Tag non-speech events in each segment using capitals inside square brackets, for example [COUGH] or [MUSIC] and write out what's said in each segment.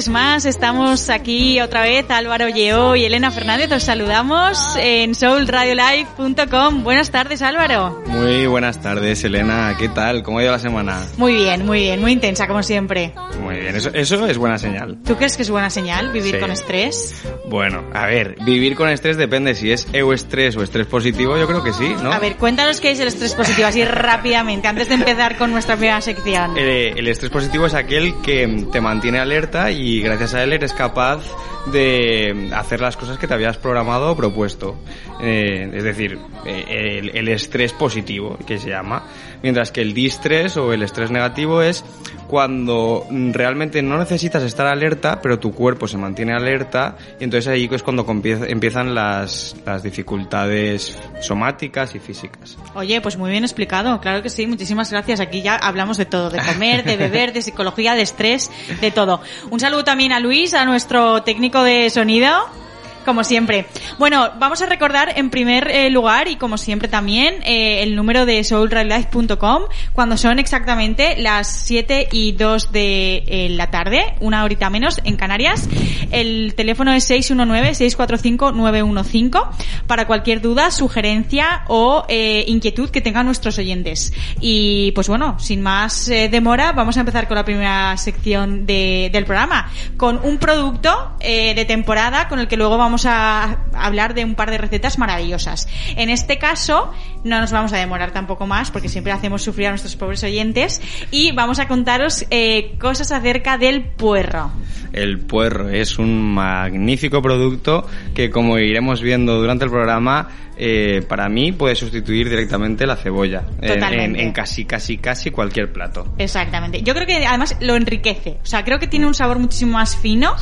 miércoles más. Estamos aquí otra vez, Álvaro Lleó y Elena Fernández. Os saludamos en soulradiolive.com. Buenas tardes, Álvaro. Muy buenas tardes, Elena. ¿Qué tal? ¿Cómo ha ido la semana? Muy bien, muy bien, muy intensa como siempre. Bien, eso, eso es buena señal. ¿Tú crees que es buena señal vivir Sí. con estrés? Bueno, a ver, vivir con estrés depende si es euestrés o estrés positivo, yo creo que sí, ¿no? A ver, cuéntanos qué es el estrés positivo así rápidamente, antes de empezar con nuestra primera sección. Eh, el estrés positivo es aquel que te mantiene alerta y gracias a él eres capaz de hacer las cosas que te habías programado o propuesto. Eh, es decir, eh, el, el estrés positivo, que se llama. Mientras que el distrés o el estrés negativo es cuando mm, realmente no necesitas estar alerta, pero tu cuerpo se mantiene alerta y entonces ahí es cuando empiezan las, las dificultades somáticas y físicas. Oye, pues muy bien explicado, claro que sí, muchísimas gracias. Aquí ya hablamos de todo, de comer, de beber, de psicología, de estrés, de todo. Un saludo también a Luis, a nuestro técnico de sonido. Como siempre. Bueno, vamos a recordar en primer eh, lugar y como siempre también eh, el número de soulredlife.com cuando son exactamente las 7 y 2 de eh, la tarde, una horita menos en Canarias. El teléfono es 619-645-915 para cualquier duda, sugerencia o inquietud que tengan nuestros oyentes. Y pues bueno, sin más demora, vamos a empezar con la primera sección de- del programa, con un producto de temporada con el que luego vamos a hablar de un par de recetas maravillosas. En este caso, no nos vamos a demorar tampoco más porque siempre hacemos sufrir a nuestros pobres oyentes y vamos a contaros eh, cosas acerca del puerro. El puerro es un magnífico producto que, como iremos viendo durante el programa, eh, para mí puede sustituir directamente la cebolla en- en, casi, casi, casi cualquier plato. Exactamente. Yo creo que además lo enriquece. O sea, creo que tiene un sabor muchísimo más fino,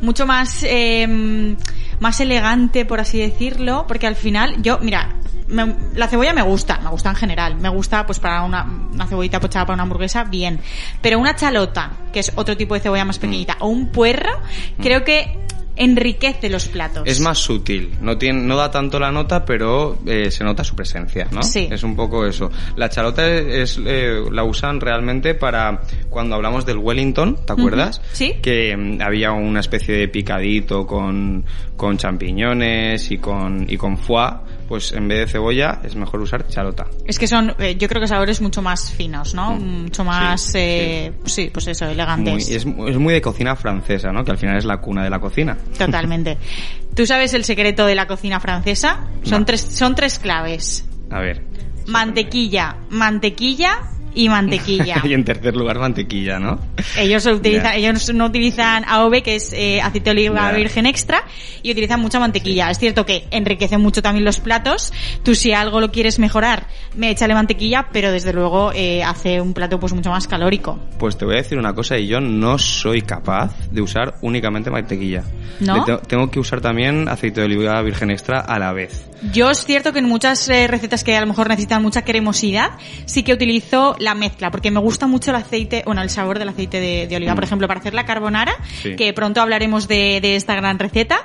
mucho más, eh, más elegante, por así decirlo, porque al final, yo, mira, me- la cebolla me gusta, me gusta en general, me gusta pues para una, una cebollita pochada para una hamburguesa, bien. Pero una chalota, que es otro tipo de cebolla más pequeñita, o un puerro, creo que enriquece los platos. Es más sutil, no tiene, no da tanto la nota, pero eh, se nota su presencia, ¿no? Sí. Es un poco eso. La charota es, eh, la usan realmente para cuando hablamos del Wellington, ¿te acuerdas? Sí. Que mm, había una especie de picadito con, con champiñones y con, y con foie, pues en vez de cebolla es mejor usar charota. Es que son, eh, yo creo que sabores mucho más finos, ¿no? Mucho más, Sí, eh, sí, pues eso, Muy- elegantes. es, es muy de cocina francesa, ¿no? Que al final es la cuna de la cocina. Totalmente. [LAUGHS] ¿Tú sabes el secreto de la cocina francesa? Son No. tres, son tres claves. A ver. Mantequilla, mantequilla y mantequilla. [LAUGHS] y en tercer lugar, mantequilla, ¿no? Ellos utilizan, ellos no utilizan AOV, que es eh, aceite de oliva virgen extra, y utilizan mucha mantequilla. Es cierto que enriquece mucho también los platos. Tú si algo lo quieres mejorar, me échale mantequilla, pero desde luego eh, hace un plato pues mucho más calórico. Pues te voy a decir una cosa y yo no soy capaz de usar únicamente mantequilla. ¿No? Te- tengo que usar también aceite de oliva virgen extra a la vez. Yo es cierto que en muchas eh, recetas que a lo mejor necesitan mucha cremosidad, sí que utilizo la mezcla, porque me gusta mucho el aceite, bueno, el sabor del aceite de, de oliva. Por ejemplo, para hacer la carbonara, Sí. que pronto hablaremos de, de esta gran receta,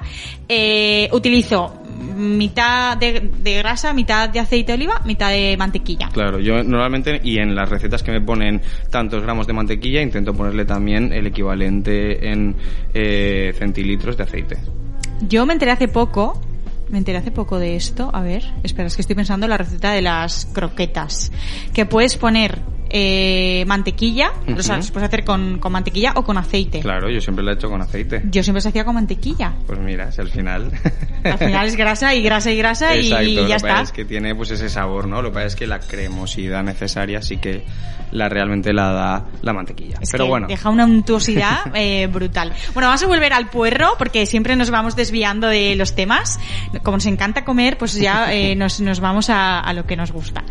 eh, utilizo mitad de, de grasa, mitad de aceite de oliva, mitad de mantequilla. Claro, yo normalmente, y en las recetas que me ponen tantos gramos de mantequilla, intento ponerle también el equivalente en eh, centilitros de aceite. Yo me enteré hace poco, me enteré hace poco de esto. A ver, espera, es que estoy pensando en la receta de las croquetas. Que puedes poner eh, mantequilla, o sea, se puede hacer con, con mantequilla o con aceite. Claro, yo siempre lo he hecho con aceite. Yo siempre se hacía con mantequilla. Pues mira, si al final... [LAUGHS] Al final es grasa y grasa y grasa Exacto, y lo ya que pasa está. es que tiene pues ese sabor, ¿no? Lo que pasa es que la cremosidad necesaria sí que la realmente la da la mantequilla. Es Pero que bueno, deja una untuosidad [LAUGHS] eh, brutal. Bueno, vamos a volver al puerro porque siempre nos vamos desviando de los temas. Como nos encanta comer, pues ya eh, [LAUGHS] nos, nos vamos a, a lo que nos gusta.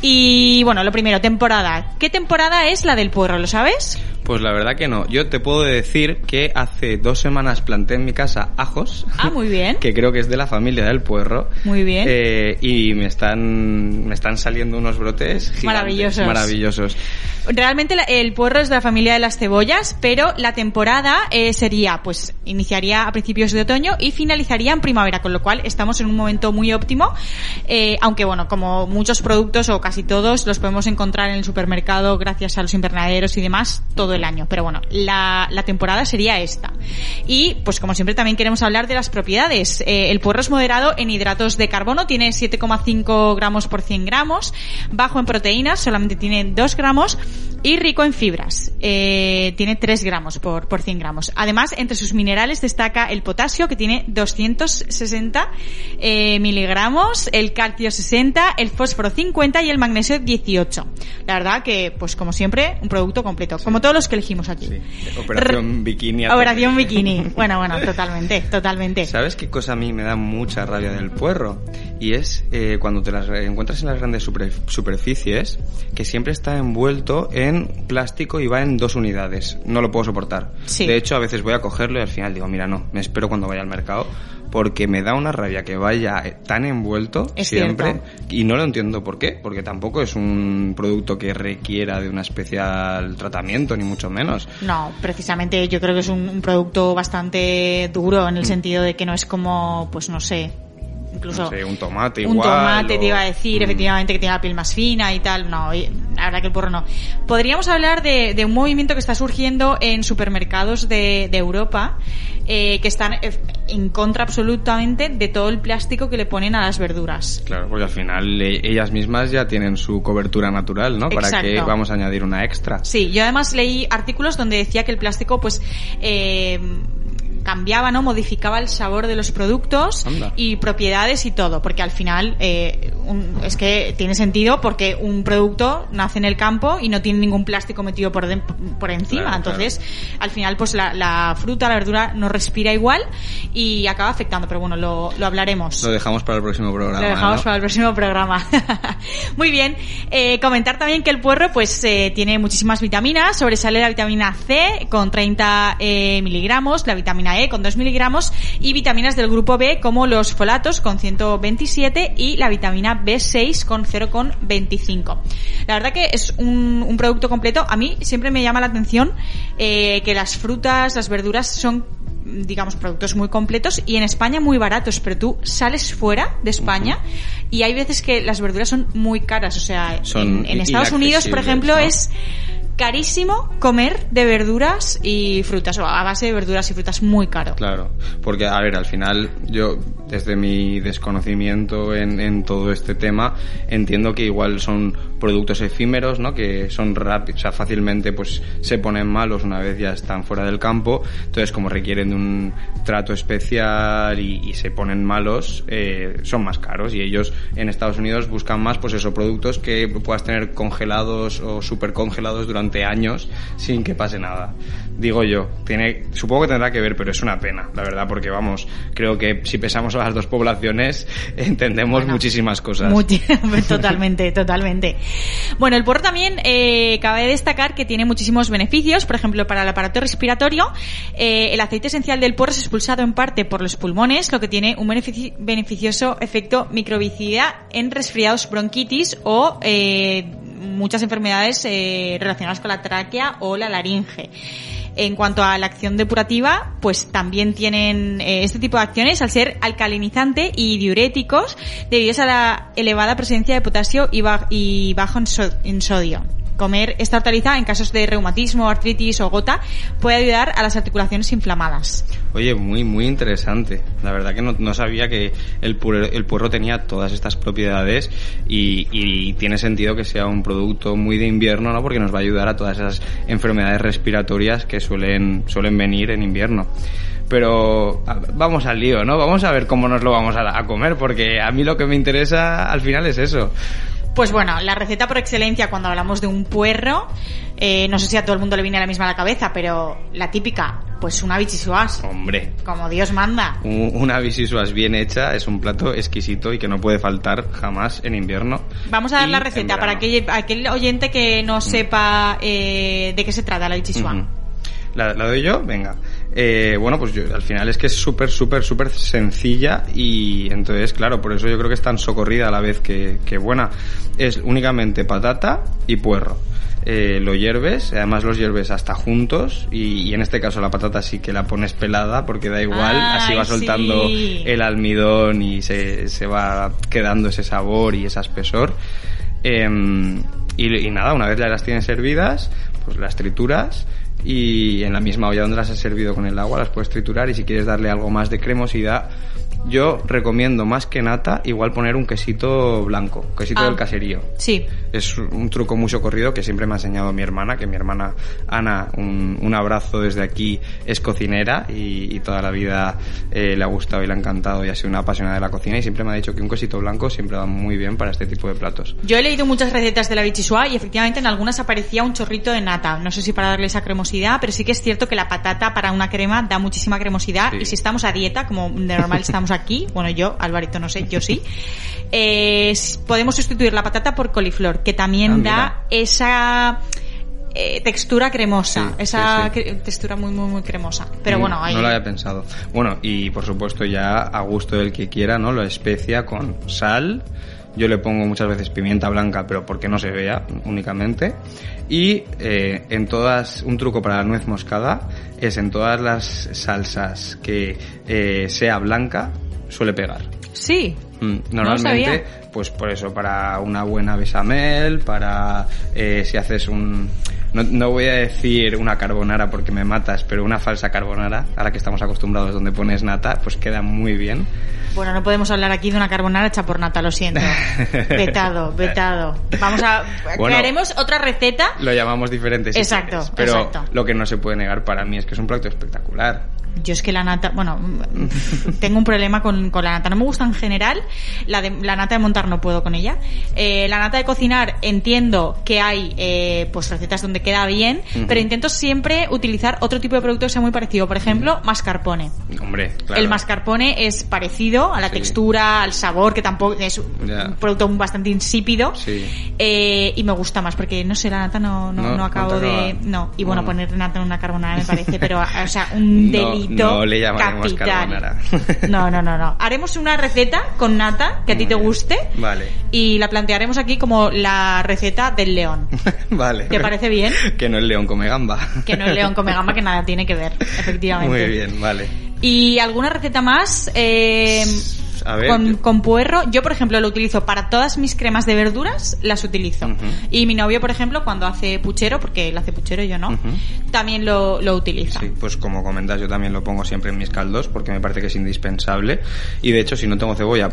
Y bueno, lo primero, temporada. ¿Qué temporada es la del puerro? ¿Lo sabes? Pues la verdad que no. Yo te puedo decir que hace dos semanas planté en mi casa ajos. Ah, muy bien. [LAUGHS] Que creo que es de la familia del puerro. Muy bien. Eh, y me están, me están saliendo unos brotes gigantes, Maravillosos. Maravillosos. Realmente el puerro es de la familia de las cebollas, pero la temporada eh, sería, pues, iniciaría a principios de otoño y finalizaría en primavera, con lo cual estamos en un momento muy óptimo. eh, aunque bueno, como muchos productos o casi todos los podemos encontrar en el supermercado gracias a los invernaderos y demás todo el año. Pero bueno, la, la temporada sería esta. Y pues como siempre también queremos hablar de las propiedades. Eh, el puerro es moderado en hidratos de carbono, tiene 7,5 gramos por 100 gramos, bajo en proteínas, solamente tiene 2 gramos y rico en fibras. Eh, tiene 3 gramos por, por 100 gramos. Además, entre sus minerales destaca el potasio, que tiene 260 eh, miligramos, el calcio 60, el fósforo 50 y el magnesio 18. La verdad que, pues como siempre, un producto completo. Como todos los que elegimos aquí. Sí. Operación Bikini. a tope. Operación Bikini. [LAUGHS] Bueno, bueno, totalmente, totalmente. ¿Sabes qué cosa a mí me da mucha rabia del puerro? Y es eh, cuando te las encuentras en las grandes super- superficies, que siempre está envuelto en plástico y va en dos unidades. No lo puedo soportar. Sí. De hecho, a veces voy a cogerlo y al final digo, mira, no, me espero cuando vaya al mercado. Porque me da una rabia que vaya eh, tan envuelto Es siempre. cierto. Y no lo entiendo por qué. Porque tampoco es un producto que requiera de un especial tratamiento, ni mucho menos. No, precisamente yo creo que es un, un producto bastante duro Mm. en el sentido de que no es como, pues no sé, incluso No sé, un tomate un igual. tomate te iba a decir Mm. efectivamente que tiene la piel más fina y tal no la verdad que el porro no podríamos hablar de, de un movimiento que está surgiendo en supermercados de, de Europa eh, que están eh, en contra absolutamente de todo el plástico que le ponen a las verduras Claro, porque al final eh, ellas mismas ya tienen su cobertura natural, ¿no? ¿Para qué vamos a añadir una extra? Sí, yo además leí artículos donde decía que el plástico, pues, eh, cambiaba, ¿no? Modificaba el sabor de los productos Anda. y propiedades y todo, porque al final eh, un- es que tiene sentido porque un producto nace en el campo y no tiene ningún plástico metido por, de- por encima, Claro, entonces al final pues la, la fruta, la verdura no respira igual y acaba afectando, pero bueno, lo, lo hablaremos. Lo dejamos para el próximo programa. Lo dejamos ¿no? para el próximo programa. [LAUGHS] Muy bien. Eh, comentar también que el puerro pues eh, tiene muchísimas vitaminas. Sobresale la vitamina C con 30 eh, miligramos, la vitamina E con 2 miligramos y vitaminas del grupo B como los folatos con 127 y la vitamina B6 con 0,25. La verdad que es un, un producto completo. A mí siempre me llama la atención eh, que las frutas, las verduras son digamos, productos muy completos y en España muy baratos, pero tú sales fuera de España y hay veces que las verduras son muy caras. O sea, Son en, en Estados Unidos, por ejemplo, es carísimo comer de verduras y frutas, o a base de verduras y frutas muy caro. Claro, porque a ver, al final yo desde mi desconocimiento en, todo este tema entiendo que igual son productos efímeros, ¿no? Que son rápidos, o sea, fácilmente pues se ponen malos una vez ya están fuera del campo, entonces como requieren de un trato especial y, y se ponen malos, eh, son más caros y ellos en Estados Unidos buscan más pues esos productos que puedas tener congelados o super congelados durante años sin que pase nada. Digo yo, tiene, supongo que tendrá que ver, pero es una pena, la verdad, porque vamos, creo que si pesamos a las dos poblaciones [LAUGHS] entendemos Bueno, muchísimas cosas. Muchi- [LAUGHS] [LAUGHS] totalmente, totalmente. Bueno, el porro también eh, cabe destacar que tiene muchísimos beneficios. Por ejemplo, para el aparato respiratorio, eh, el aceite esencial del porro es expulsado en parte por los pulmones, lo que tiene un benefici- beneficioso efecto microbicida en resfriados, bronquitis o eh, muchas enfermedades eh, relacionadas con la tráquea o la laringe. En cuanto a la acción depurativa, pues también tienen eh, este tipo de acciones al ser alcalinizante y diuréticos debido a la elevada presencia de potasio y, y bajo en sodio. Comer esta hortaliza en casos de reumatismo, artritis o gota puede ayudar a las articulaciones inflamadas. Oye, muy, muy interesante. La verdad que no, no sabía que el, puer- el puerro tenía todas estas propiedades y, y tiene sentido que sea un producto muy de invierno, ¿no? Porque nos va a ayudar a todas esas enfermedades respiratorias que suelen, suelen venir en invierno. Pero vamos al lío, ¿no? Vamos a ver cómo nos lo vamos a, a comer, porque a mí lo que me interesa al final es eso. Pues bueno, la receta por excelencia cuando hablamos de un puerro, eh, no sé si a todo el mundo le viene a la misma a la cabeza, pero la típica, pues una bichisuas, Hombre, como Dios manda. un- una bisisuas bien hecha es un plato exquisito y que no puede faltar jamás en invierno. Vamos a dar la receta para aquel, aquel oyente que no sepa eh, de qué se trata la bichisua. Ujú. ¿La, la doy yo? Venga. Eh, bueno, pues yo, al final es que es súper, súper, súper sencilla y entonces, claro, por eso yo creo que es tan socorrida a la vez que, que buena. Es únicamente patata y puerro. Eh, lo hierves, además los hierves hasta juntos y, y en este caso la patata sí que la pones pelada porque da igual, así va soltando sí. el almidón y se, se va quedando ese sabor y ese espesor. Em, y, y nada, una vez ya las tienes servidas, pues las trituras y en la misma olla donde las has servido con el agua las puedes triturar y si quieres darle algo más de cremosidad, yo recomiendo más que nata igual poner un quesito blanco, quesito Ah. del caserío. Sí. Es un truco muy socorrido que siempre me ha enseñado mi hermana, que mi hermana Ana, un, un abrazo desde aquí, es cocinera y, y toda la vida eh, le ha gustado y le ha encantado y ha sido una apasionada de la cocina y siempre me ha dicho que un quesito blanco siempre va muy bien para este tipo de platos. Yo he leído muchas recetas de la bichisua y efectivamente en algunas aparecía un chorrito de nata. No sé si para darle esa cremosidad, pero sí que es cierto que la patata para una crema da muchísima cremosidad Sí. y si estamos a dieta, como de normal estamos aquí, bueno yo, Alvarito no sé, yo sí, [LAUGHS] eh, podemos sustituir la patata por coliflor, que también Ah, da esa eh, textura cremosa, Sí, esa sí, sí. cre- textura muy muy muy cremosa. Pero Mm, bueno, ahí No lo había pensado. Bueno, y por supuesto ya a gusto del que quiera, ¿no? Lo especia con sal. Yo le pongo muchas veces pimienta blanca, pero porque no se vea únicamente. Y eh, en todas, un truco para la nuez moscada es en todas las salsas que eh, sea blanca, suele pegar. sí. Mm, No. Normalmente, pues por eso, para una buena bechamel, para eh, si haces un... No, no voy a decir una carbonara porque me matas, pero una falsa carbonara, a la que estamos acostumbrados donde pones nata, pues queda muy bien. Bueno, no podemos hablar aquí de una carbonara hecha por nata, lo siento. [LAUGHS] Vetado, vetado. Vamos a... Bueno. crearemos otra receta. Lo llamamos diferente. si Exacto, quieres, pero exacto. lo que no se puede negar para mí es que es un plato espectacular. Yo es que la nata, bueno, mm, [LAUGHS] tengo un problema con, con la nata. No me gusta en general. La, de, la nata de montar no puedo con ella. Eh, la nata de cocinar entiendo que hay eh, pues recetas donde queda bien, pero intento siempre utilizar otro tipo de producto que sea muy parecido. Por ejemplo, mascarpone. Hombre, claro. El mascarpone es parecido a la Sí. textura, al sabor, que tampoco es un producto bastante insípido. Sí. Eh, y me gusta más porque no sé, la nata no, no, No, acabo de. No, y bueno, Bueno. poner nata en una carbonara me parece, [LAUGHS] pero, o sea, un No, no le llamaremos carbonara. [LAUGHS] No, no, no, no. Haremos una receta con nata que a ti te guste Vale. y la plantearemos aquí como la receta del león. [LAUGHS] vale. ¿Te parece bien? [LAUGHS] que no el león come gamba. Que no el león come gamba, que nada tiene que ver, efectivamente. Muy bien, vale. ¿Y alguna receta más? Eh, A ver, con, puerro, yo por ejemplo lo utilizo para todas mis cremas de verduras, las utilizo. Y mi novio, por ejemplo, cuando hace puchero, porque él hace puchero, yo no, también lo, lo utiliza. Sí, pues como comentas, yo también lo pongo siempre en mis caldos porque me parece que es indispensable. Y de hecho, si no tengo cebolla,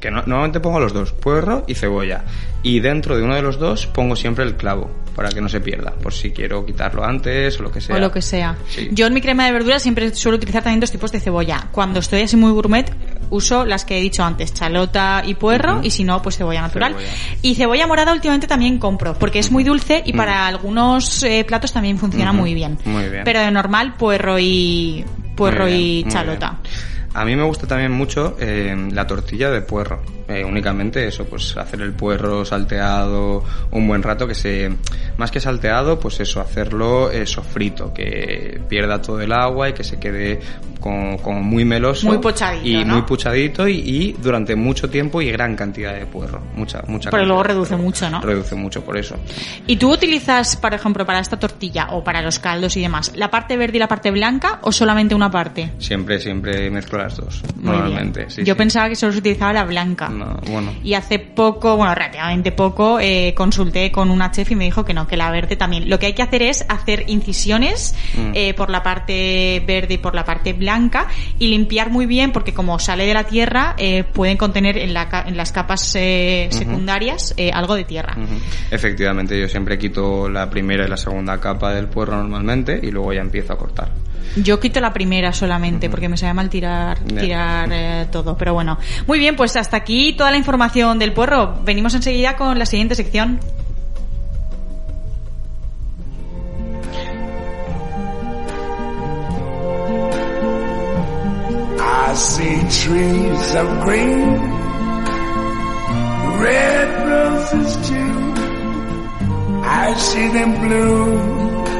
que no- normalmente pongo los dos, puerro y cebolla. Y dentro de uno de los dos pongo siempre el clavo para que no se pierda, por si quiero quitarlo antes o lo que sea. O lo que sea. Sí. Yo en mi crema de verduras siempre suelo utilizar también dos tipos de cebolla. Cuando estoy así muy gourmet, uso las que he dicho antes, chalota y puerro, y si no, pues cebolla natural. Cebolla. Y cebolla morada últimamente también compro, porque es muy dulce y para algunos eh, platos también funciona muy bien. Muy bien. Pero de normal, puerro y puerro bien, y chalota. A mí me gusta también mucho eh, la tortilla de puerro. Eh, únicamente eso, pues hacer el puerro salteado un buen rato, que se, más que salteado, pues eso, hacerlo eh, sofrito, que pierda todo el agua y que se quede como, como muy meloso. Muy pochadito, Y ¿no? muy puchadito y, y durante mucho tiempo y gran cantidad de puerro. Mucha, mucha Pero luego reduce puerro. mucho, ¿no? Reduce mucho por eso. ¿Y tú utilizas, por ejemplo, para esta tortilla o para los caldos y demás, la parte verde y la parte blanca o solamente una parte? Siempre, siempre mezclo las dos. Muy normalmente. sí, Yo sí. pensaba que solo se utilizaba la blanca. No, bueno. Y hace poco, bueno, relativamente poco, eh, consulté con una chef y me dijo que no, que la verde también. Lo que hay que hacer es hacer incisiones Mm. eh, por la parte verde y por la parte blanca y limpiar muy bien porque como sale de la tierra eh, pueden contener en, la en las capas secundarias algo de tierra. Efectivamente, yo siempre quito la primera y la segunda capa del puerro normalmente y luego ya empiezo a cortar. Yo quito la primera solamente porque me sabe mal tirar, tirar eh, todo. Pero bueno. Muy bien, pues hasta aquí toda la información del puerro. Venimos enseguida con la siguiente sección. I see trees of green, red roses too. I see them bloom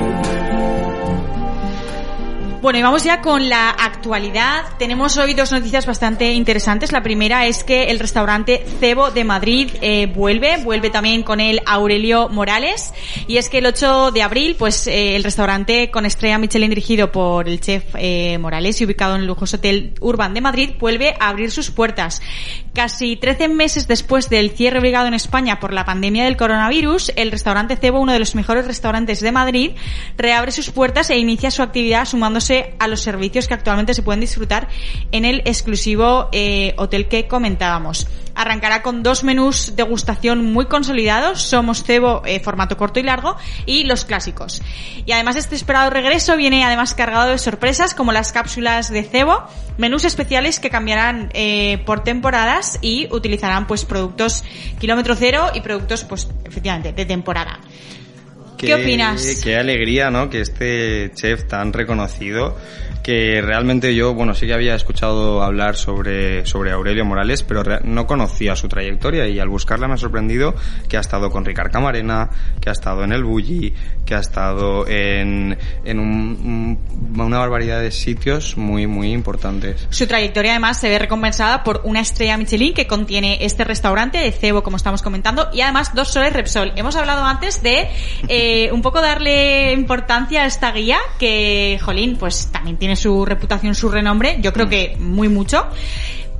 Bueno, y vamos ya con la actualidad. Tenemos hoy dos noticias bastante interesantes. La primera es que el restaurante Cebo de Madrid eh, vuelve, vuelve también con el Aurelio Morales. Y es que el 8 de abril, pues eh, el restaurante con estrella Michelin dirigido por el chef eh, Morales y ubicado en el lujoso hotel Urban de Madrid, vuelve a abrir sus puertas. Casi 13 meses después del cierre obligado en España por la pandemia del coronavirus, el restaurante Cebo, uno de los mejores restaurantes de Madrid, reabre sus puertas e inicia su actividad sumándose a los servicios que actualmente se pueden disfrutar en el exclusivo eh, hotel que comentábamos. Arrancará con dos menús degustación muy consolidados, Somos Cebo eh, formato corto y largo y los clásicos. Y además este esperado regreso viene además cargado de sorpresas como las cápsulas de Cebo, menús especiales que cambiarán eh, por temporadas y utilizarán pues productos kilómetro cero y productos pues efectivamente de temporada. ¿Qué opinas? Qué alegría, ¿no? Que este chef tan reconocido, que realmente yo, bueno, sí que había escuchado hablar sobre, sobre Aurelio Morales, pero no conocía su trayectoria y al buscarla me ha sorprendido que ha estado con Ricard Camarena, que ha estado en el Bulli, que ha estado en, en un- un- una barbaridad de sitios muy, muy importantes. Su trayectoria además se ve recompensada por una estrella Michelin que contiene este restaurante de cebo, como estamos comentando, y además dos soles Repsol. Hemos hablado antes de eh, un poco darle importancia a esta guía que, jolín, pues también tiene su reputación, su renombre, yo creo que muy mucho.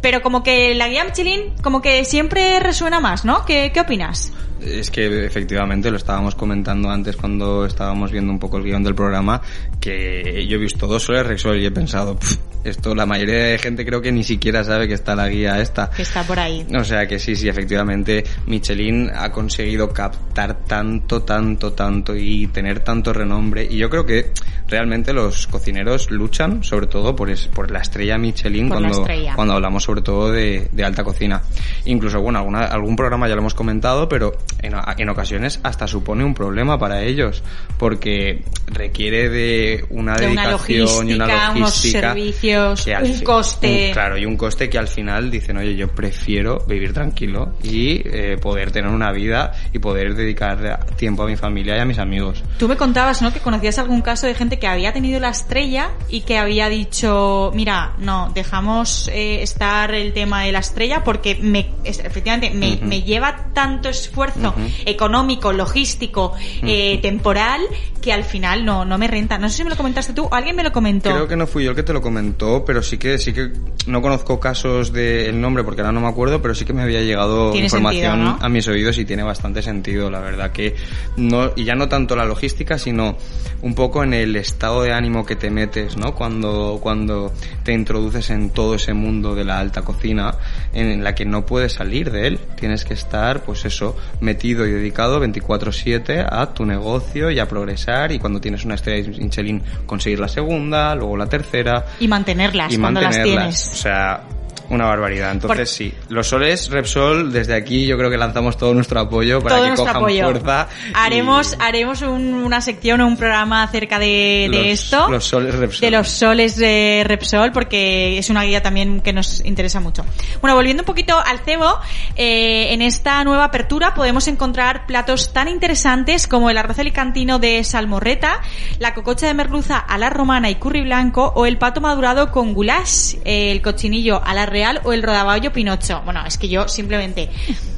Pero como que la guía Michelin como que siempre resuena más, ¿no? ¿Qué, qué opinas? Es que efectivamente lo estábamos comentando antes cuando estábamos viendo un poco el guion del programa, que yo he visto dos soles Rexol y he pensado, "Pff, esto la mayoría de gente creo que ni siquiera sabe que está la guía esta. Que está por ahí. O sea que sí, sí, efectivamente, Michelin ha conseguido captar tanto, tanto, tanto y tener tanto renombre. Y yo creo que realmente los cocineros luchan sobre todo por, es- por la estrella Michelin Por cuando, estrella. cuando hablamos sobre todo de, de alta cocina. Incluso, bueno, alguna, algún programa ya lo hemos comentado, pero en, en ocasiones hasta supone un problema para ellos, porque requiere de una De una dedicación y una logística, unos servicios, un coste. un- claro, y un coste que al final dicen, oye, yo prefiero vivir tranquilo y eh, poder tener una vida y poder dedicar tiempo a mi familia y a mis amigos. Tú me contabas, ¿no? Que conocías algún caso de gente que había tenido la estrella y que había dicho, mira, no, dejamos eh, estar el tema de la estrella porque me, efectivamente, me, Ujú. me lleva tanto esfuerzo Ujú. económico, logístico, eh, temporal, que al final no, no me renta. No sé si me lo comentaste tú alguien me lo comentó. Creo que no fui yo el que te lo comentó, pero sí que sí que no conozco casos del nombre porque ahora no me acuerdo, pero sí que me había llegado información sentido, ¿no? a mis oídos y tiene bastante sentido, la verdad que no y ya no tanto la logística, sino un poco en el estado de ánimo que te metes, ¿no? Cuando cuando te introduces en todo ese mundo de la alta cocina en la que no puedes salir de él, tienes que estar pues eso, metido y dedicado 24/7 a tu negocio y a progresar. Y cuando tienes una estrella Michelin conseguir la segunda, luego la tercera. Y mantenerlas y cuando las tienes. O sea, una barbaridad. Entonces Por- sí, los soles Repsol, desde aquí yo creo que lanzamos todo nuestro apoyo para todo que cojan apoyo. fuerza. y Haremos, haremos un- una sección o un programa acerca de, de los- esto. Los soles Repsol. de los soles de Repsol porque es una guía también que nos interesa mucho. Bueno, volviendo un poquito al cebo, eh, en esta nueva apertura podemos encontrar platos tan interesantes como el arroz alicantino de salmorreta, la cococha de merluza a la romana y curry blanco o el pato madurado con goulash, el cochinillo a la real real o el rodaballo pinocho. Bueno, es que yo simplemente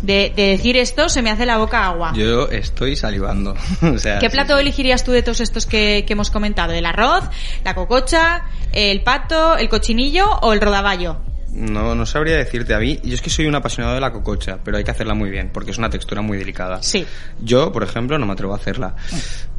de, de decir esto se me hace la boca agua. Yo estoy salivando. [LAUGHS] o sea, ¿Qué sí, plato sí. elegirías tú de todos estos que, que hemos comentado? ¿El arroz, la cococha, el pato, el cochinillo o el rodaballo? No, no sabría decirte a mí. Yo es que soy un apasionado de la cococha, pero hay que hacerla muy bien, porque es una textura muy delicada. Sí. Yo, por ejemplo, no me atrevo a hacerla.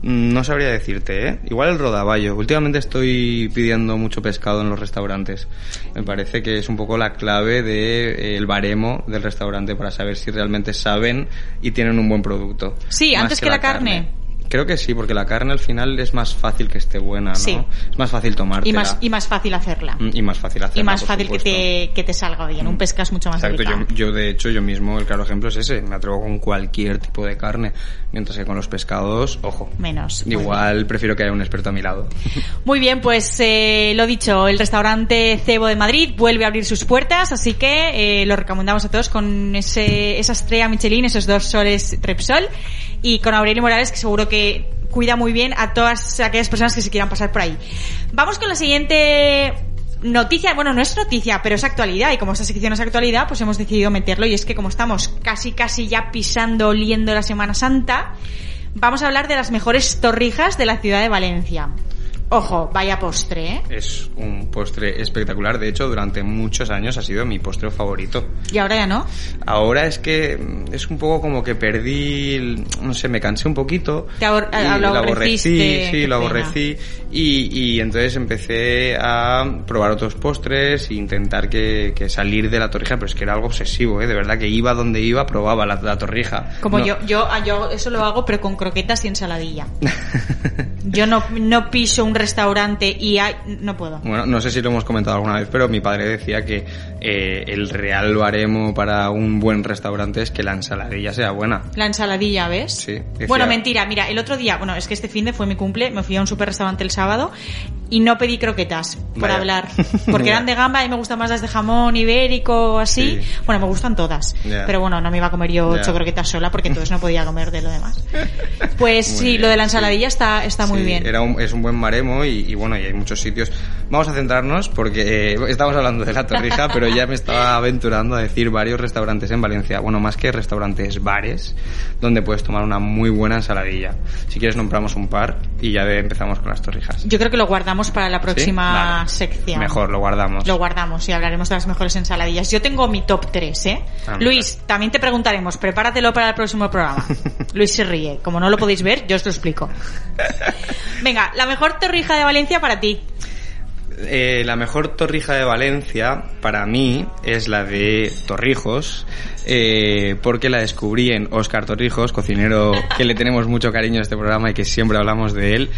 Mm, No sabría decirte, ¿eh? Igual el rodaballo. Últimamente estoy pidiendo mucho pescado en los restaurantes. Me parece que es un poco la clave del el baremo del restaurante para saber si realmente saben y tienen un buen producto. Sí, Más antes que la carne. Creo que sí, porque la carne al final es más fácil que esté buena, ¿no? Sí. Es más fácil tomártela. Y más, y más fácil hacerla. Mm, y más fácil hacerla, y más por fácil que te, que te salga bien. Un pescado es mucho más Exacto, yo, yo de hecho, yo mismo, el claro ejemplo es ese, me atrevo con cualquier tipo de carne, mientras que con los pescados, ojo. Menos. Igual prefiero que haya un experto a mi lado. [LAUGHS] Muy bien, pues eh, lo dicho, el restaurante Cebo de Madrid vuelve a abrir sus puertas, así que eh, lo recomendamos a todos con ese, esa estrella Michelin, esos dos soles Repsol, y con Aurelio Morales, que seguro que cuida muy bien a todas aquellas personas que se quieran pasar por ahí. Vamos con la siguiente noticia, bueno, no es noticia, pero es actualidad, y como esta sección es actualidad, pues hemos decidido meterlo, y es que como estamos casi casi ya pisando, oliendo la Semana Santa, vamos a hablar de las mejores torrijas de la ciudad de Valencia. Ojo, vaya postre, ¿eh? Es un postre espectacular, de hecho durante muchos años ha sido mi postre favorito. Y ahora ya no. Ahora es que mm, es un poco como que perdí, no sé, me cansé un poquito. Te abor- y ah, lo aborreciste, sí, lo aborrecí. Y, y entonces empecé a probar otros postres e intentar que, que salir de la torrija, pero es que era algo obsesivo, ¿eh? De verdad que iba donde iba, probaba la, la torrija. Como No. yo, yo, ah, yo eso lo hago, pero con croquetas y ensaladilla. [LAUGHS] Yo no, no piso un restaurante y hay, no puedo. Bueno, no sé si lo hemos comentado alguna vez, pero mi padre decía que eh, el real baremo para un buen restaurante es que la ensaladilla sea buena. La ensaladilla, ¿ves? Sí, decía- Bueno, mentira, mira, el otro día, bueno, es que este fin de fue mi cumple, me fui a un super restaurante el sábado y no pedí croquetas, por Vaya. hablar. [LAUGHS] Porque eran de gamba y me gustan más las de jamón ibérico o así. Sí. Bueno, me gustan todas. Pero bueno, no me iba a comer yo ocho croquetas sola porque entonces no podía comer de lo demás. [LAUGHS] Pues Muy sí, bien, lo de la sí. ensaladilla está, está muy Sí, bien. Era un- es un buen y, y bueno, y hay muchos sitios. Vamos a centrarnos porque eh, estamos hablando de la torrija, [LAUGHS] pero ya me estaba aventurando a decir varios restaurantes en Valencia. Bueno, más que restaurantes, bares, donde puedes tomar una muy buena ensaladilla. Si quieres nombramos un par y ya empezamos con las torrijas. Yo creo que lo guardamos para la próxima sección. Mejor, lo guardamos. Lo guardamos y hablaremos de las mejores ensaladillas. Yo tengo mi top 3, ¿eh? Ah, mira. Luis, también te preguntaremos, prepáratelo para el próximo programa. [LAUGHS] Luis se ríe. Como no lo podéis ver, yo os lo explico. [LAUGHS] Venga, la mejor torrija de Valencia para ti. Eh, la mejor torrija de Valencia para mí es la de Torrijos, eh, porque la descubrí en Oscar Torrijos, cocinero que le tenemos mucho cariño a este programa y que siempre hablamos de él.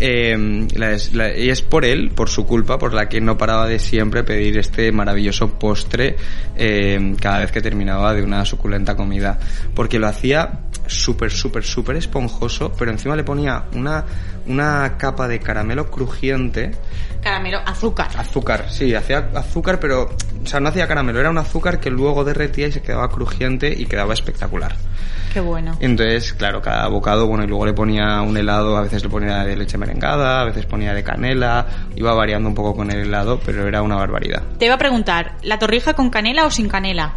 Eh, la es- la- y es por él, por su culpa, por la que no paraba de siempre pedir este maravilloso postre eh, cada vez que terminaba de una suculenta comida, porque lo hacía súper, súper, súper esponjoso, pero encima le ponía una, una capa de caramelo crujiente Caramelo, azúcar. Azúcar, sí, hacía azúcar, pero, o sea, no hacía caramelo, era un azúcar que luego derretía y se quedaba crujiente y quedaba espectacular. Qué bueno. Entonces, claro, cada bocado, bueno, y luego le ponía un helado, a veces le ponía de leche merengada, a veces ponía de canela, iba variando un poco con el helado, pero era una barbaridad. Te iba a preguntar, ¿la torrija con canela o sin canela?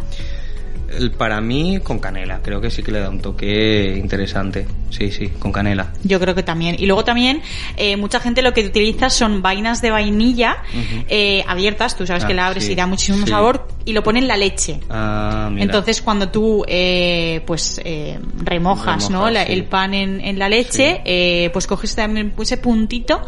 El- para mí, con canela, creo que sí que le da un toque interesante. Sí, sí, con canela. Yo creo que también. Y luego también, eh, mucha gente lo que utiliza son vainas de vainilla eh, abiertas, tú sabes Ah, que la abres sí, y da muchísimo sí. sabor, y lo ponen en la leche. Ah, mira. Entonces, cuando tú, eh, pues, eh, remojas, ¿no? Remojas, La- sí. el pan en, en la leche, eh, pues coges también ese puntito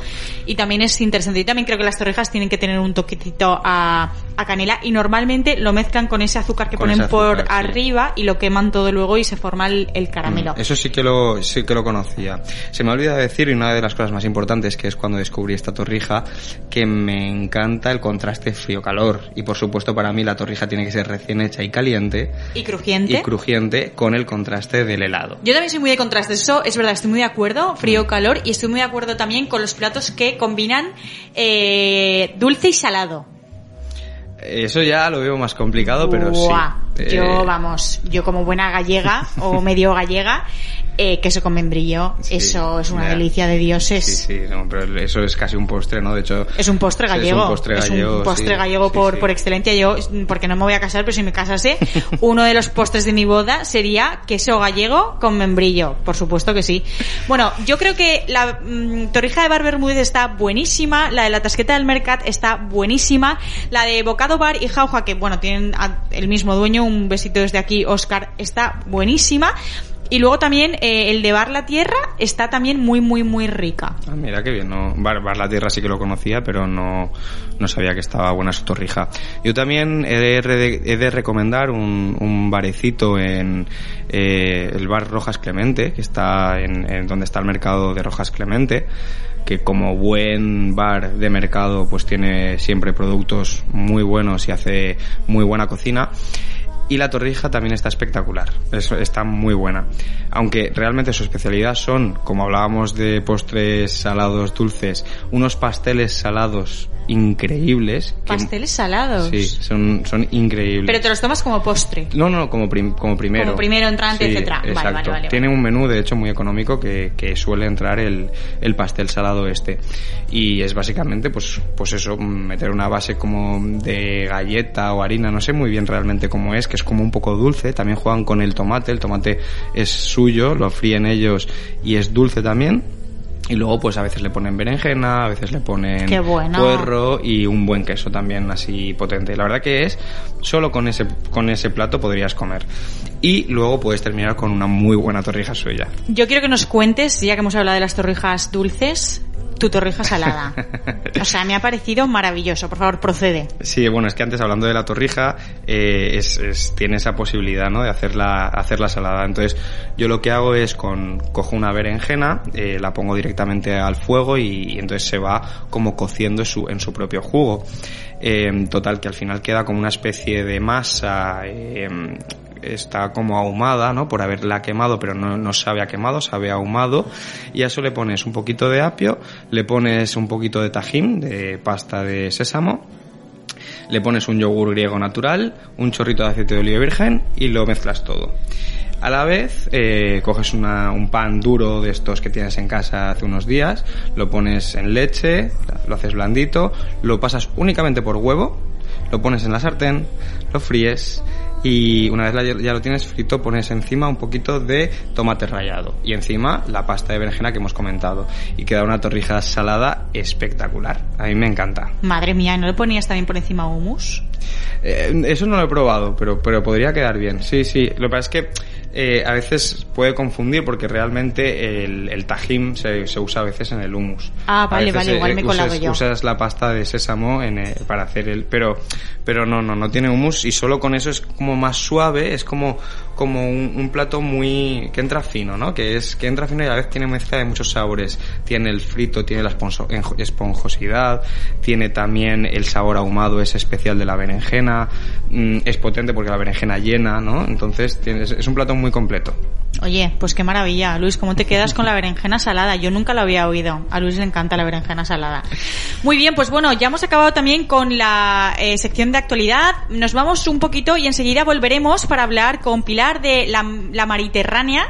y también es interesante. Y también creo que las torrijas tienen que tener un toquecito a, a canela y normalmente lo mezclan con ese azúcar que Con ponen por. Arriba y lo queman todo luego y se forma el, el caramelo. Mm, Eso sí que lo sí que lo conocía. Se me ha olvidado decir y una de las cosas más importantes que es cuando descubrí esta torrija que me encanta el contraste frío-calor y por supuesto para mí la torrija tiene que ser recién hecha y caliente Y crujiente. y crujiente con el contraste del helado. Yo también soy muy de contraste, eso es verdad, estoy muy de acuerdo, frío, calor, y estoy muy de acuerdo también con los platos que combinan eh, dulce y salado. Eso ya lo veo más complicado, pero sí. Yo, Eh, vamos, yo como buena gallega o [LAUGHS] medio gallega, eh, queso con membrillo, Sí, eso es una ya. delicia de dioses. Sí, sí, no, pero eso es casi un postre, ¿no? De hecho... Es un postre gallego. Es un postre gallego, postre sí, gallego sí, por, sí. por excelencia. Yo, porque no me voy a casar, pero si me casase, [LAUGHS] uno de los postres de mi boda sería queso gallego con membrillo. Por supuesto que sí. Bueno, yo creo que la mm, torrija de Bar Bermúdez está buenísima. La de la tasqueta del Mercat está buenísima. La de Bocado Bar y Jauja, que bueno, tienen el mismo dueño. Un besito desde aquí, Oscar, está buenísima. Y luego también eh, el de Bar La Tierra está también muy, muy, muy rica. Ah, mira qué bien, ¿no? Bar, Bar La Tierra sí que lo conocía, pero no, no sabía que estaba buena su torrija. Yo también he de, recomendar un, un barecito en eh, el bar Rojas Clemente, que está en donde está el mercado de Rojas Clemente, que como buen bar de mercado pues tiene siempre productos muy buenos y hace muy buena cocina. Y la torrija también está espectacular, es- está muy buena. Aunque realmente su especialidad son, como hablábamos de postres salados dulces, unos pasteles salados increíbles. que- Pasteles salados. Sí, son, son increíbles. Pero te los tomas como postre. No, no, como, prim- como primero. Como primero, entrante, Sí, etcétera. Vale, Exacto. vale, vale, Tiene un menú, de hecho, muy económico que, que suele entrar el, el pastel salado este. Y es básicamente, pues, pues eso, meter una base como de galleta o harina, no sé muy bien realmente cómo es, que es como un poco dulce. También juegan con el tomate, el tomate es suyo, lo fríen ellos y es dulce también. Y luego, pues a veces le ponen berenjena, a veces le ponen puerro y un buen queso también así potente. La verdad que es, solo con ese, con ese plato podrías comer. Y luego puedes terminar con una muy buena torrija suya. Yo quiero que nos cuentes, ya que hemos hablado de las torrijas dulces, tu torrija salada. O sea, me ha parecido maravilloso. Por favor, procede. Sí, bueno, es que antes hablando de la torrija, eh, es, es- tiene esa posibilidad, ¿no? De hacerla, hacerla salada. Entonces, yo lo que hago es con, cojo una berenjena, eh, la pongo directamente al fuego y, y entonces se va como cociendo en su, en su propio jugo. Eh, total, que al final queda como una especie de masa, eh, está como ahumada, ¿no? Por haberla quemado, pero no, no sabe a quemado, sabe a ahumado. Y a eso le pones un poquito de apio, le pones un poquito de tajín, de pasta de sésamo, le pones un yogur griego natural, un chorrito de aceite de oliva virgen y lo mezclas todo. A la vez, eh, coges un pan duro de estos que tienes en casa hace unos días, lo pones en leche, lo haces blandito, lo pasas únicamente por huevo, lo pones en la sartén, lo fríes y una vez ya lo tienes frito pones encima un poquito de tomate rallado y encima la pasta de berenjena que hemos comentado y queda una torrija salada espectacular. A mí me encanta. Madre mía, ¿no le ponías también por encima hummus? Eh, eso no lo he probado, pero, pero podría quedar bien. Sí, sí. Lo que pasa es que eh, a veces puede confundir porque realmente el, el tajín se, se usa a veces en el hummus. Ah, vale, vale, igual me he colado usas, yo. Usas la pasta de sésamo en, eh, para hacer el... Pero, pero no, no, no tiene hummus y solo con eso es como más suave, es como, como un, plato muy... que entra fino, ¿no? Que es que entra fino y a la vez tiene mezcla de muchos sabores. Tiene el frito, tiene la esponjosidad, tiene también el sabor ahumado, es especial de la berenjena, mm, es potente porque la berenjena llena, ¿no? Entonces es un plato muy completo. Oye, pues qué maravilla. Luis, ¿cómo te quedas con la berenjena salada? Yo nunca lo había oído. A Luis le encanta la berenjena salada. Muy bien, pues bueno, ya hemos acabado también con la eh, sección de actualidad. Nos vamos un poquito y enseguida volveremos para hablar con Pilar de La, la Mariterránea.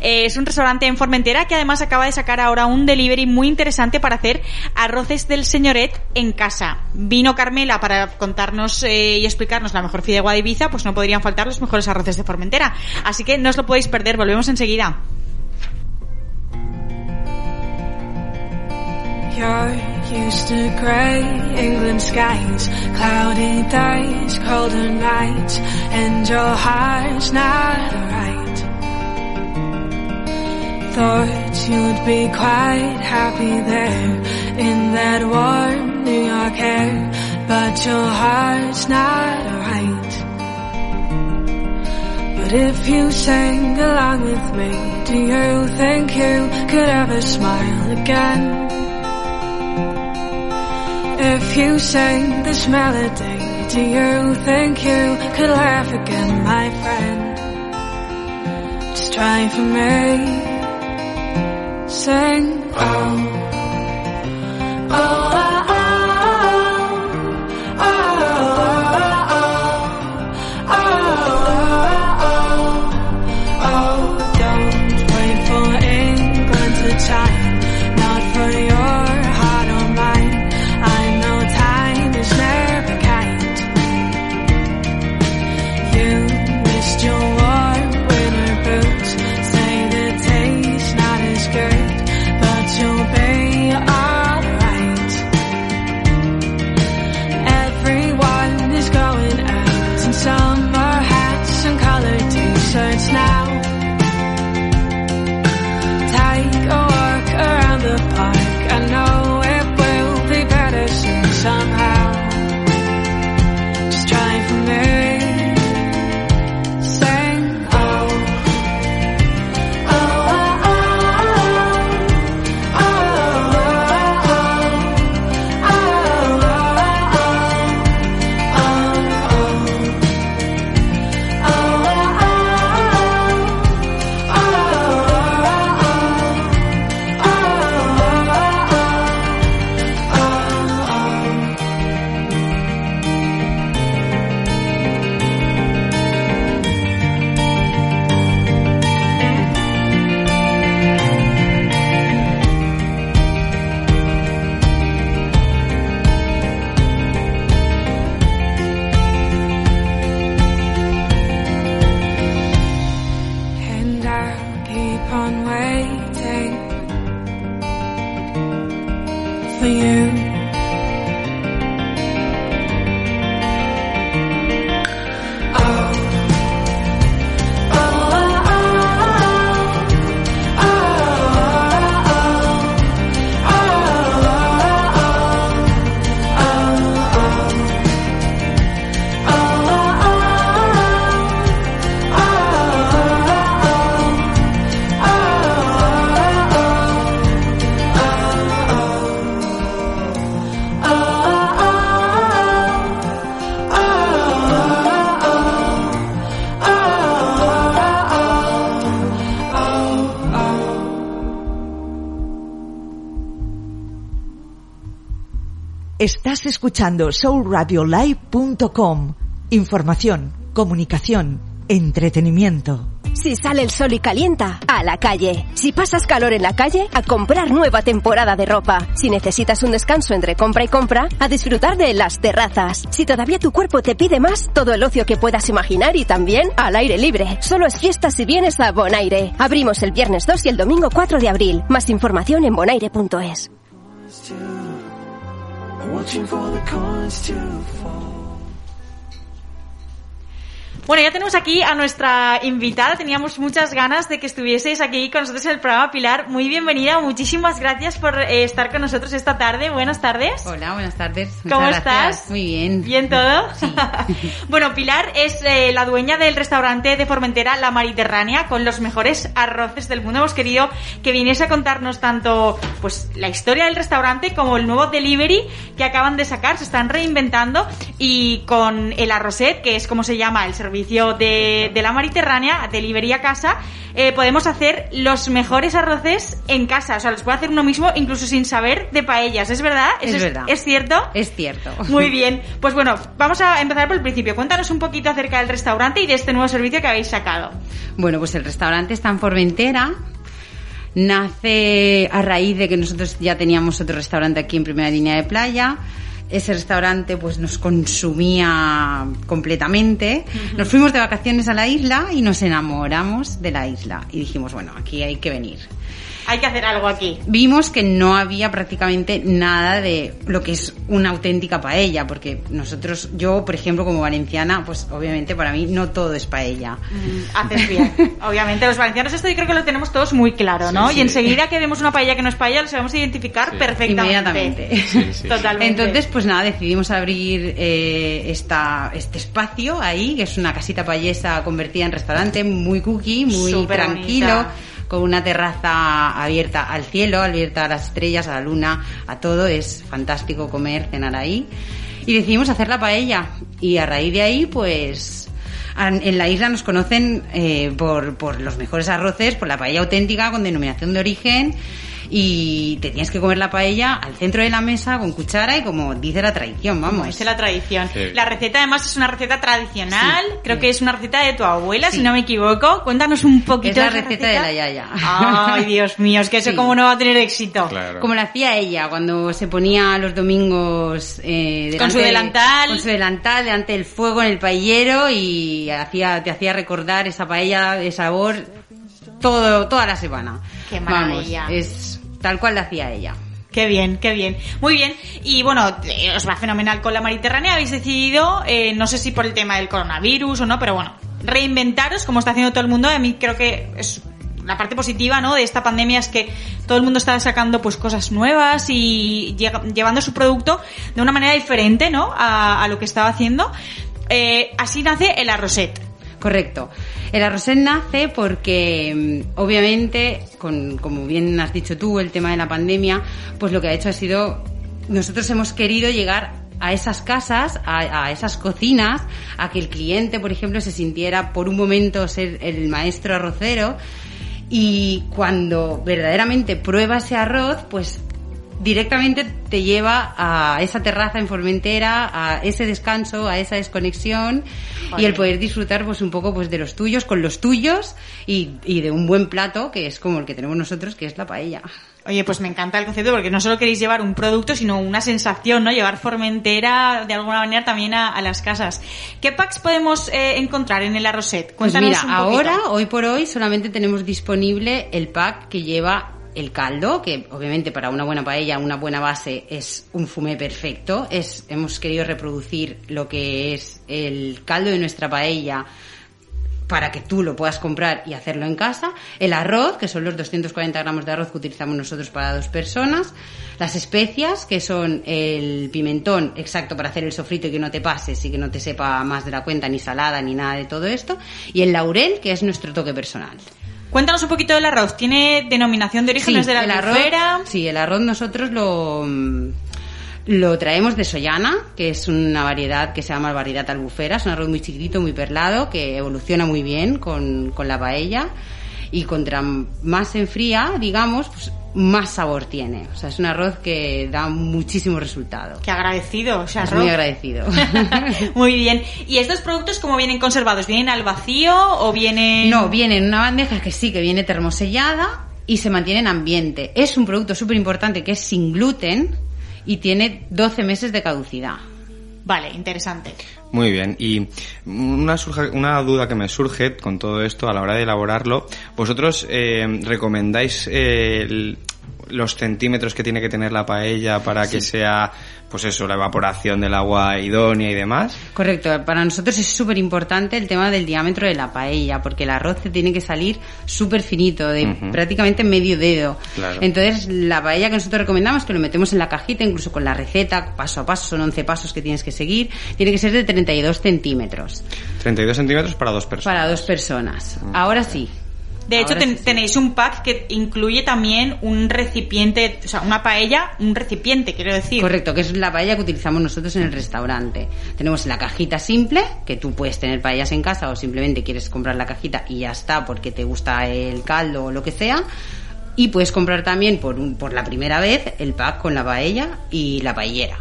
Eh, es un restaurante en Formentera que además acaba de sacar ahora un delivery muy interesante para hacer arroces del señoret en casa. Vino Carmela para contarnos eh, y explicarnos la mejor fideuá de Ibiza, pues no podrían faltar los mejores arroces de Formentera. Así que no os lo podéis perder, volvemos enseguida. You're used to grey England skies, cloudy days, colder nights, and your heart's not right. Thought you'd be quite happy there in that warm New York air, but your heart's not right. But if you sang along with me, do you think you could ever smile again? If you sang this melody, do you think you could laugh again, my friend? Just try for me. Sing. Oh. Oh, oh, Estás escuchando soulradiolive.com. Información, comunicación, entretenimiento. Si sale el sol y calienta, a la calle. Si pasas calor en la calle, a comprar nueva temporada de ropa. Si necesitas un descanso entre compra y compra, a disfrutar de las terrazas. Si todavía tu cuerpo te pide más, todo el ocio que puedas imaginar y también al aire libre. Solo es fiesta si vienes a Bonaire. Abrimos el viernes 2 y el domingo 4 de abril. Más información en bonaire.es. watching for the coins to fall. Bueno, ya tenemos aquí a nuestra invitada. Teníamos muchas ganas de que estuvieseis aquí con nosotros en el programa. Pilar, muy bienvenida. Muchísimas gracias por eh, estar con nosotros esta tarde. Buenas tardes. Hola, buenas tardes. Muchas ¿Cómo gracias. estás? Muy bien. ¿Bien todo? Sí. [LAUGHS] bueno, Pilar es eh, la dueña del restaurante de Formentera La Mediterránea con los mejores arroces del mundo. Hemos querido que viniese a contarnos tanto pues la historia del restaurante como el nuevo delivery que acaban de sacar. Se están reinventando y con el arroset, que es como se llama el servicio de, de La Mediterránea, delivery a casa, eh, podemos hacer los mejores arroces en casa. O sea, los puede hacer uno mismo incluso sin saber de paellas. ¿Es verdad? Es ¿Eso verdad. ¿Es cierto? Es cierto. Muy [LAUGHS] bien. Pues bueno, vamos a empezar por el principio. Cuéntanos un poquito acerca del restaurante y de este nuevo servicio que habéis sacado. Bueno, pues el restaurante está en Formentera. Nace a raíz de que nosotros ya teníamos otro restaurante aquí en primera línea de playa. Ese restaurante pues nos consumía completamente. Nos fuimos de vacaciones a la isla y nos enamoramos de la isla. Y dijimos, bueno, aquí hay que venir. Hay que hacer algo aquí. Vimos que no había prácticamente nada de lo que es una auténtica paella, porque nosotros, yo, por ejemplo, como valenciana, pues obviamente para mí no todo es paella. Mm, Haces [LAUGHS] bien. Obviamente, los valencianos esto yo creo que lo tenemos todos muy claro, ¿no? Sí, sí. y enseguida que vemos una paella que no es paella, lo sabemos identificar Sí. perfectamente. Inmediatamente. Sí, sí. Totalmente. Entonces, pues nada, decidimos abrir eh, esta, este espacio ahí, que es una casita payesa convertida en restaurante, muy cookie, muy Súper tranquilo, bonita. Con una terraza abierta al cielo, abierta a las estrellas, a la luna, a todo. Es fantástico comer, cenar ahí. Y decidimos hacer la paella. Y a raíz de ahí, pues... En la isla nos conocen eh, por, por los mejores arroces, por la paella auténtica con denominación de origen y te tienes que comer la paella al centro de la mesa con cuchara y como dice la tradición, vamos. Esa es la tradición. Sí. La receta además es una receta tradicional. Sí, Creo sí. que es una receta de tu abuela, Sí. si no me equivoco. Cuéntanos un poquito Es la esa receta de la yaya. Ay, Dios mío, es que eso Sí. cómo no va a tener éxito. Claro. Como la hacía ella cuando se ponía los domingos eh, Con su de- delantal. con su delantal delante del fuego en el paellero y hacía te hacía recordar esa paella de sabor todo toda la semana. Qué Vamos, maravilla. es tal cual la hacía ella. Qué bien, qué bien. Muy bien. Y bueno, eh, os va fenomenal con la Mediterránea. Habéis decidido, eh, no sé si por el tema del coronavirus o no, pero bueno, reinventaros como está haciendo todo el mundo. A mí creo que es la parte positiva, ¿no? De esta pandemia es que todo el mundo está sacando pues cosas nuevas y llevando su producto de una manera diferente, ¿no? A, a lo que estaba haciendo. Eh, así nace el arroset. Correcto. El arroset nace porque, mm, obviamente, con, como bien has dicho tú, el tema de la pandemia, pues lo que ha hecho ha sido, nosotros hemos querido llegar a esas casas, a, a esas cocinas, a que el cliente, por ejemplo, se sintiera por un momento ser el maestro arrocero y cuando verdaderamente prueba ese arroz, pues directamente te lleva a esa terraza en Formentera, a ese descanso, a esa desconexión y el poder disfrutar pues un poco pues de los tuyos con los tuyos y, y de un buen plato que es como el que tenemos nosotros que es la paella. Oye, pues me encanta el concepto porque no solo queréis llevar un producto, sino una sensación, ¿no? Llevar Formentera de alguna manera también a, a las casas. ¿Qué packs podemos eh, encontrar en el arroset? Pues Cuéntanos mira, un ahora, hoy por hoy, solamente tenemos disponible el pack que lleva el caldo, que obviamente para una buena paella, una buena base es un fumé perfecto. Es, hemos querido reproducir lo que es el caldo de nuestra paella para que tú lo puedas comprar y hacerlo en casa. El arroz, que son los 240 gramos de arroz que utilizamos nosotros para dos personas. Las especias, que son el pimentón exacto para hacer el sofrito y que no te pases y que no te sepa más de la cuenta, ni salada, ni nada de todo esto. Y el laurel, que es nuestro toque personal. Cuéntanos un poquito del arroz. ¿Tiene denominación de origen? ¿Es de la el arroz, albufera? sí, el arroz nosotros lo, mm, lo traemos de Sollana, que es una variedad que se llama variedad albufera. Es un arroz muy chiquitito, muy perlado, que evoluciona muy bien con, con la paella. Y contra más se enfría, digamos, pues más sabor tiene. O sea, es un arroz que da muchísimo resultado. Qué agradecido, o sea, Es arroz. muy agradecido. [LAUGHS] [LAUGHS] Muy bien. ¿Y estos productos cómo vienen conservados? ¿Vienen al vacío o vienen...? No, viene en una bandeja que sí, que viene termosellada y se mantiene en ambiente. Es un producto súper importante que es sin gluten y tiene 12 meses de caducidad. Vale, interesante. Muy bien, y una, surja- una duda que me surge con todo esto a la hora de elaborarlo, ¿vosotros eh, recomendáis eh, el- los centímetros que tiene que tener la paella para que sea, pues eso, la evaporación del agua idónea y demás? Correcto, para nosotros es súper importante el tema del diámetro de la paella, porque el arroz te tiene que salir súper finito, de Ujú. prácticamente medio dedo. Claro. Entonces, la paella que nosotros recomendamos, que lo metemos en la cajita, incluso con la receta, paso a paso, son 11 pasos que tienes que seguir, tiene que ser de 32 centímetros 32 centímetros para dos personas. para dos personas. Ahora sí. De hecho, ten- tenéis un pack que incluye también un recipiente, o sea, una paella, un recipiente, quiero decir. Correcto, que es la paella que utilizamos nosotros en el restaurante. Tenemos la cajita simple, que tú puedes tener paellas en casa o simplemente quieres comprar la cajita y ya está porque te gusta el caldo o lo que sea. Y puedes comprar también por, un- por la primera vez el pack con la paella y la paellera.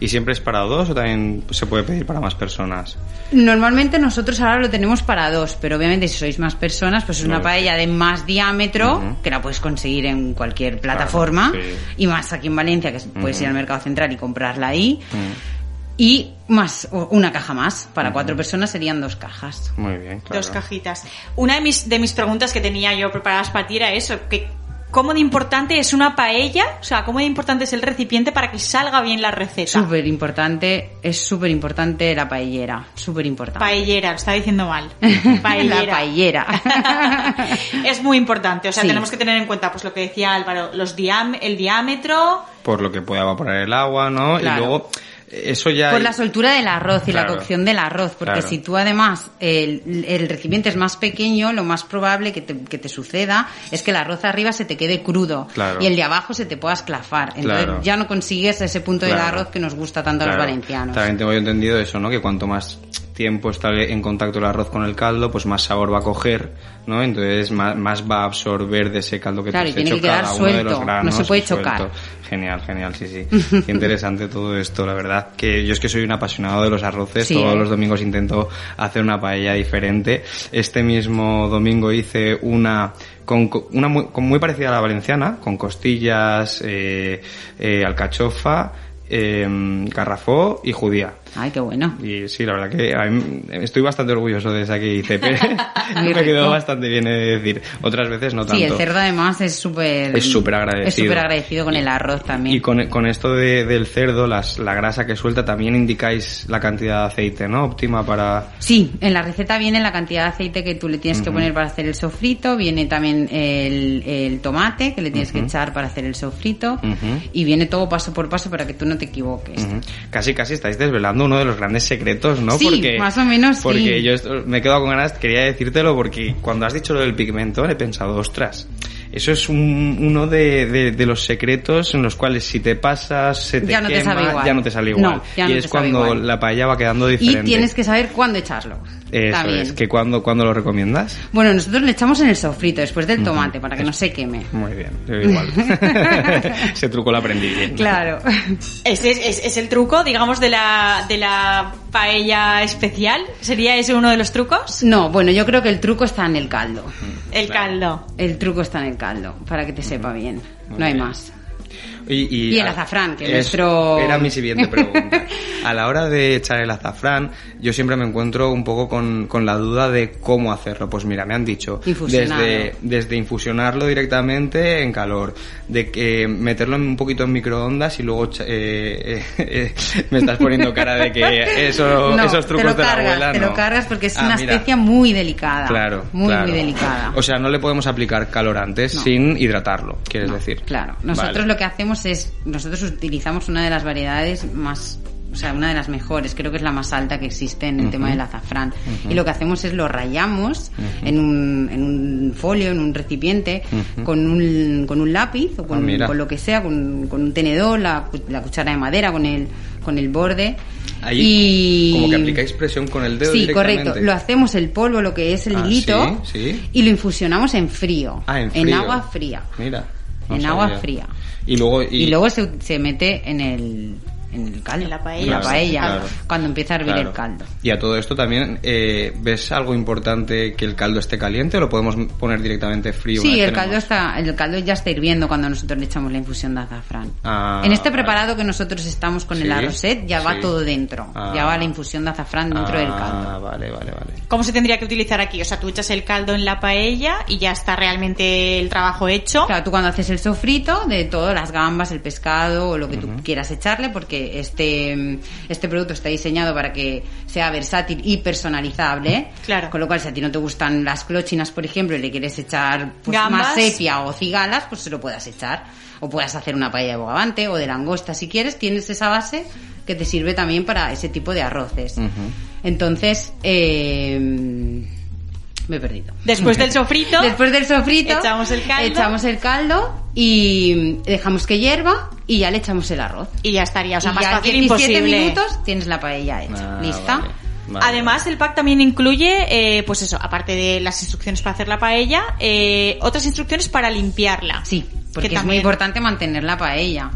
¿Y siempre es para dos o también se puede pedir para más personas? Normalmente nosotros ahora lo tenemos para dos, pero obviamente si sois más personas, pues es una paella de más diámetro, que la puedes conseguir en cualquier plataforma, sí. y más aquí en Valencia, que puedes ir al mercado central y comprarla ahí. Y más, una caja más. Para cuatro personas serían dos cajas. Muy bien, claro. Dos cajitas. Una de mis, de mis preguntas que tenía yo preparadas para ti era eso, que ¿cómo de importante es una paella? O sea, ¿cómo de importante es el recipiente para que salga bien la receta? Súper importante, es súper importante la paellera. Súper importante. Paellera, lo estaba diciendo mal. Paellera. [LAUGHS] La paellera. [LAUGHS] es muy importante, o sea, Sí. tenemos que tener en cuenta pues lo que decía Álvaro, los diám el diámetro, Por lo que puede evaporar el agua, ¿no? Claro. Y luego, eso ya... Por la soltura del arroz y la cocción del arroz, porque Claro. si tú además el, el recipiente es más pequeño, lo más probable que te, que te suceda es que el arroz arriba se te quede crudo Claro. y el de abajo se te pueda esclafar. Entonces ya no consigues ese punto del arroz que nos gusta tanto a los valencianos. También tengo yo entendido eso, ¿no? Que cuanto más tiempo está en contacto el arroz con el caldo, pues más sabor va a coger, ¿no? Entonces más, más va a absorber de ese caldo que Claro, y has hecho que cada uno de los suelto, no granos. se puede suelto. chocar. Genial, genial, sí, sí. [LAUGHS] Qué interesante todo esto, la verdad. Que yo es que soy un apasionado de los arroces, Sí, todos ¿eh? los domingos intento hacer una paella diferente. Este mismo domingo hice una con, co- una muy, con muy parecida a la valenciana, con costillas, eh, eh, alcachofa, eh, garrafó y judía. Ay, qué bueno. Y sí, la verdad que a mí estoy bastante orgulloso de esa que hice. pero [LAUGHS] [LAUGHS] me quedó bastante bien, de decir. Otras veces no tanto. Sí, el cerdo además es súper... Es súper agradecido. Es súper agradecido con el arroz también. Y con, con esto de- del cerdo, las, la grasa que suelta, también indicáis la cantidad de aceite, ¿no? Óptima para... Sí, en la receta viene la cantidad de aceite que tú le tienes que Ujú. poner para hacer el sofrito, viene también el, el tomate que le tienes que Ujú. echar para hacer el sofrito Ujú. y viene todo paso por paso para que tú no te equivoques. Casi, casi estáis desvelando uno de los grandes secretos, ¿no? Sí, más o menos sí. Porque yo esto- me he quedado con ganas, quería decírtelo porque cuando has dicho lo del pigmento he pensado, ostras, eso es un- uno de, de- de los secretos en los cuales si te pasas, se te Ya no te quema, sabe igual. ya no te sale No, igual. ya y no es cuando igual. la paella va quedando Y diferente. tienes que saber cuándo echarlo. Eso También. es, que cuando, cuando lo recomiendas. Bueno, nosotros le echamos en el sofrito después del tomate para que no se queme. Muy bien, yo igual. [LAUGHS] [LAUGHS] Ese truco lo aprendí bien. Claro. ese es, es- es el truco, digamos, de la, de la paella especial. ¿Sería ese uno de los trucos? No, bueno, yo creo que el truco está en el caldo. El caldo. El truco está en el caldo, para que te sepa bien. Muy No hay bien. más. Y, Y el a- azafrán, que es- nuestro- Era mi siguiente pregunta. A la hora de echar el azafrán, yo siempre me encuentro un poco con, con la duda de cómo hacerlo. Pues mira, me han dicho Infusionarlo. desde, desde infusionarlo directamente en calor, de que meterlo un poquito en microondas y luego eh, eh, eh, [LAUGHS] me estás poniendo cara de que eso, [LAUGHS] No, esos trucos te lo de la cargas, abuela te no. lo cargas porque es Ah, una mira. especia muy delicada. Claro, Muy, claro. muy delicada. O sea, no le podemos aplicar calorantes No. sin hidratarlo, quieres decir. Claro, nosotros Vale. lo que hacemos es, nosotros utilizamos una de las variedades más, o sea, una de las mejores, creo que es la más alta que existe en el tema del azafrán. Y lo que hacemos es lo rayamos en, un, en un folio, en un recipiente, con, un, con un lápiz o Ah, con, lo que sea, con, con un tenedor, la, la cuchara de madera, con el, con el borde. Ahí, y... como que aplicáis presión con el dedo Sí, directamente. correcto. Lo hacemos el polvo, lo que es el Ah, hilito, sí, sí. y lo infusionamos en frío. Ah, en frío. agua fría. Mira. no en sabía. agua fría. Y luego... Y, luego se, se mete en el, en el caldo. En la paella. En la Claro, paella, claro. cuando empieza a hervir Claro. el caldo. Y a todo esto también, eh, ¿ves algo importante que el caldo esté caliente o lo podemos poner directamente frío? Sí, el caldo, tenemos? está, el caldo ya está hirviendo cuando nosotros le echamos la infusión de azafrán. Ah, en este vale. preparado que nosotros estamos con Sí, el arroset ya va sí. todo dentro. Ah. Ya va la infusión de azafrán dentro del caldo. Ah, vale, vale, vale. ¿Cómo se tendría que utilizar aquí? O sea, tú echas el caldo en la paella y ya está realmente el trabajo hecho. Claro, tú cuando haces el sofrito de todas las gambas, el pescado o lo que tú quieras echarle, porque este, este producto está diseñado para que sea versátil y personalizable. Claro. Con lo cual, si a ti no te gustan las clochinas, por ejemplo, y le quieres echar pues, más sepia o cigalas, pues se lo puedas echar. O puedas hacer una paella de bogavante o de langosta si quieres. Tienes esa base que te sirve también para ese tipo de arroces. Entonces, eh, me he perdido. Después del sofrito, Después del sofrito, Echamos el caldo. echamos el caldo y dejamos que hierva y ya le echamos el arroz. y ya estaría. O sea, y más fácil 17 imposible. minutos tienes la paella hecha. Ah, ¿Lista? vale, vale. Además, el pack también incluye, eh, pues eso, aparte de las instrucciones para hacer la paella, eh, otras instrucciones para limpiarla. Sí, porque Que es muy importante mantener la paella.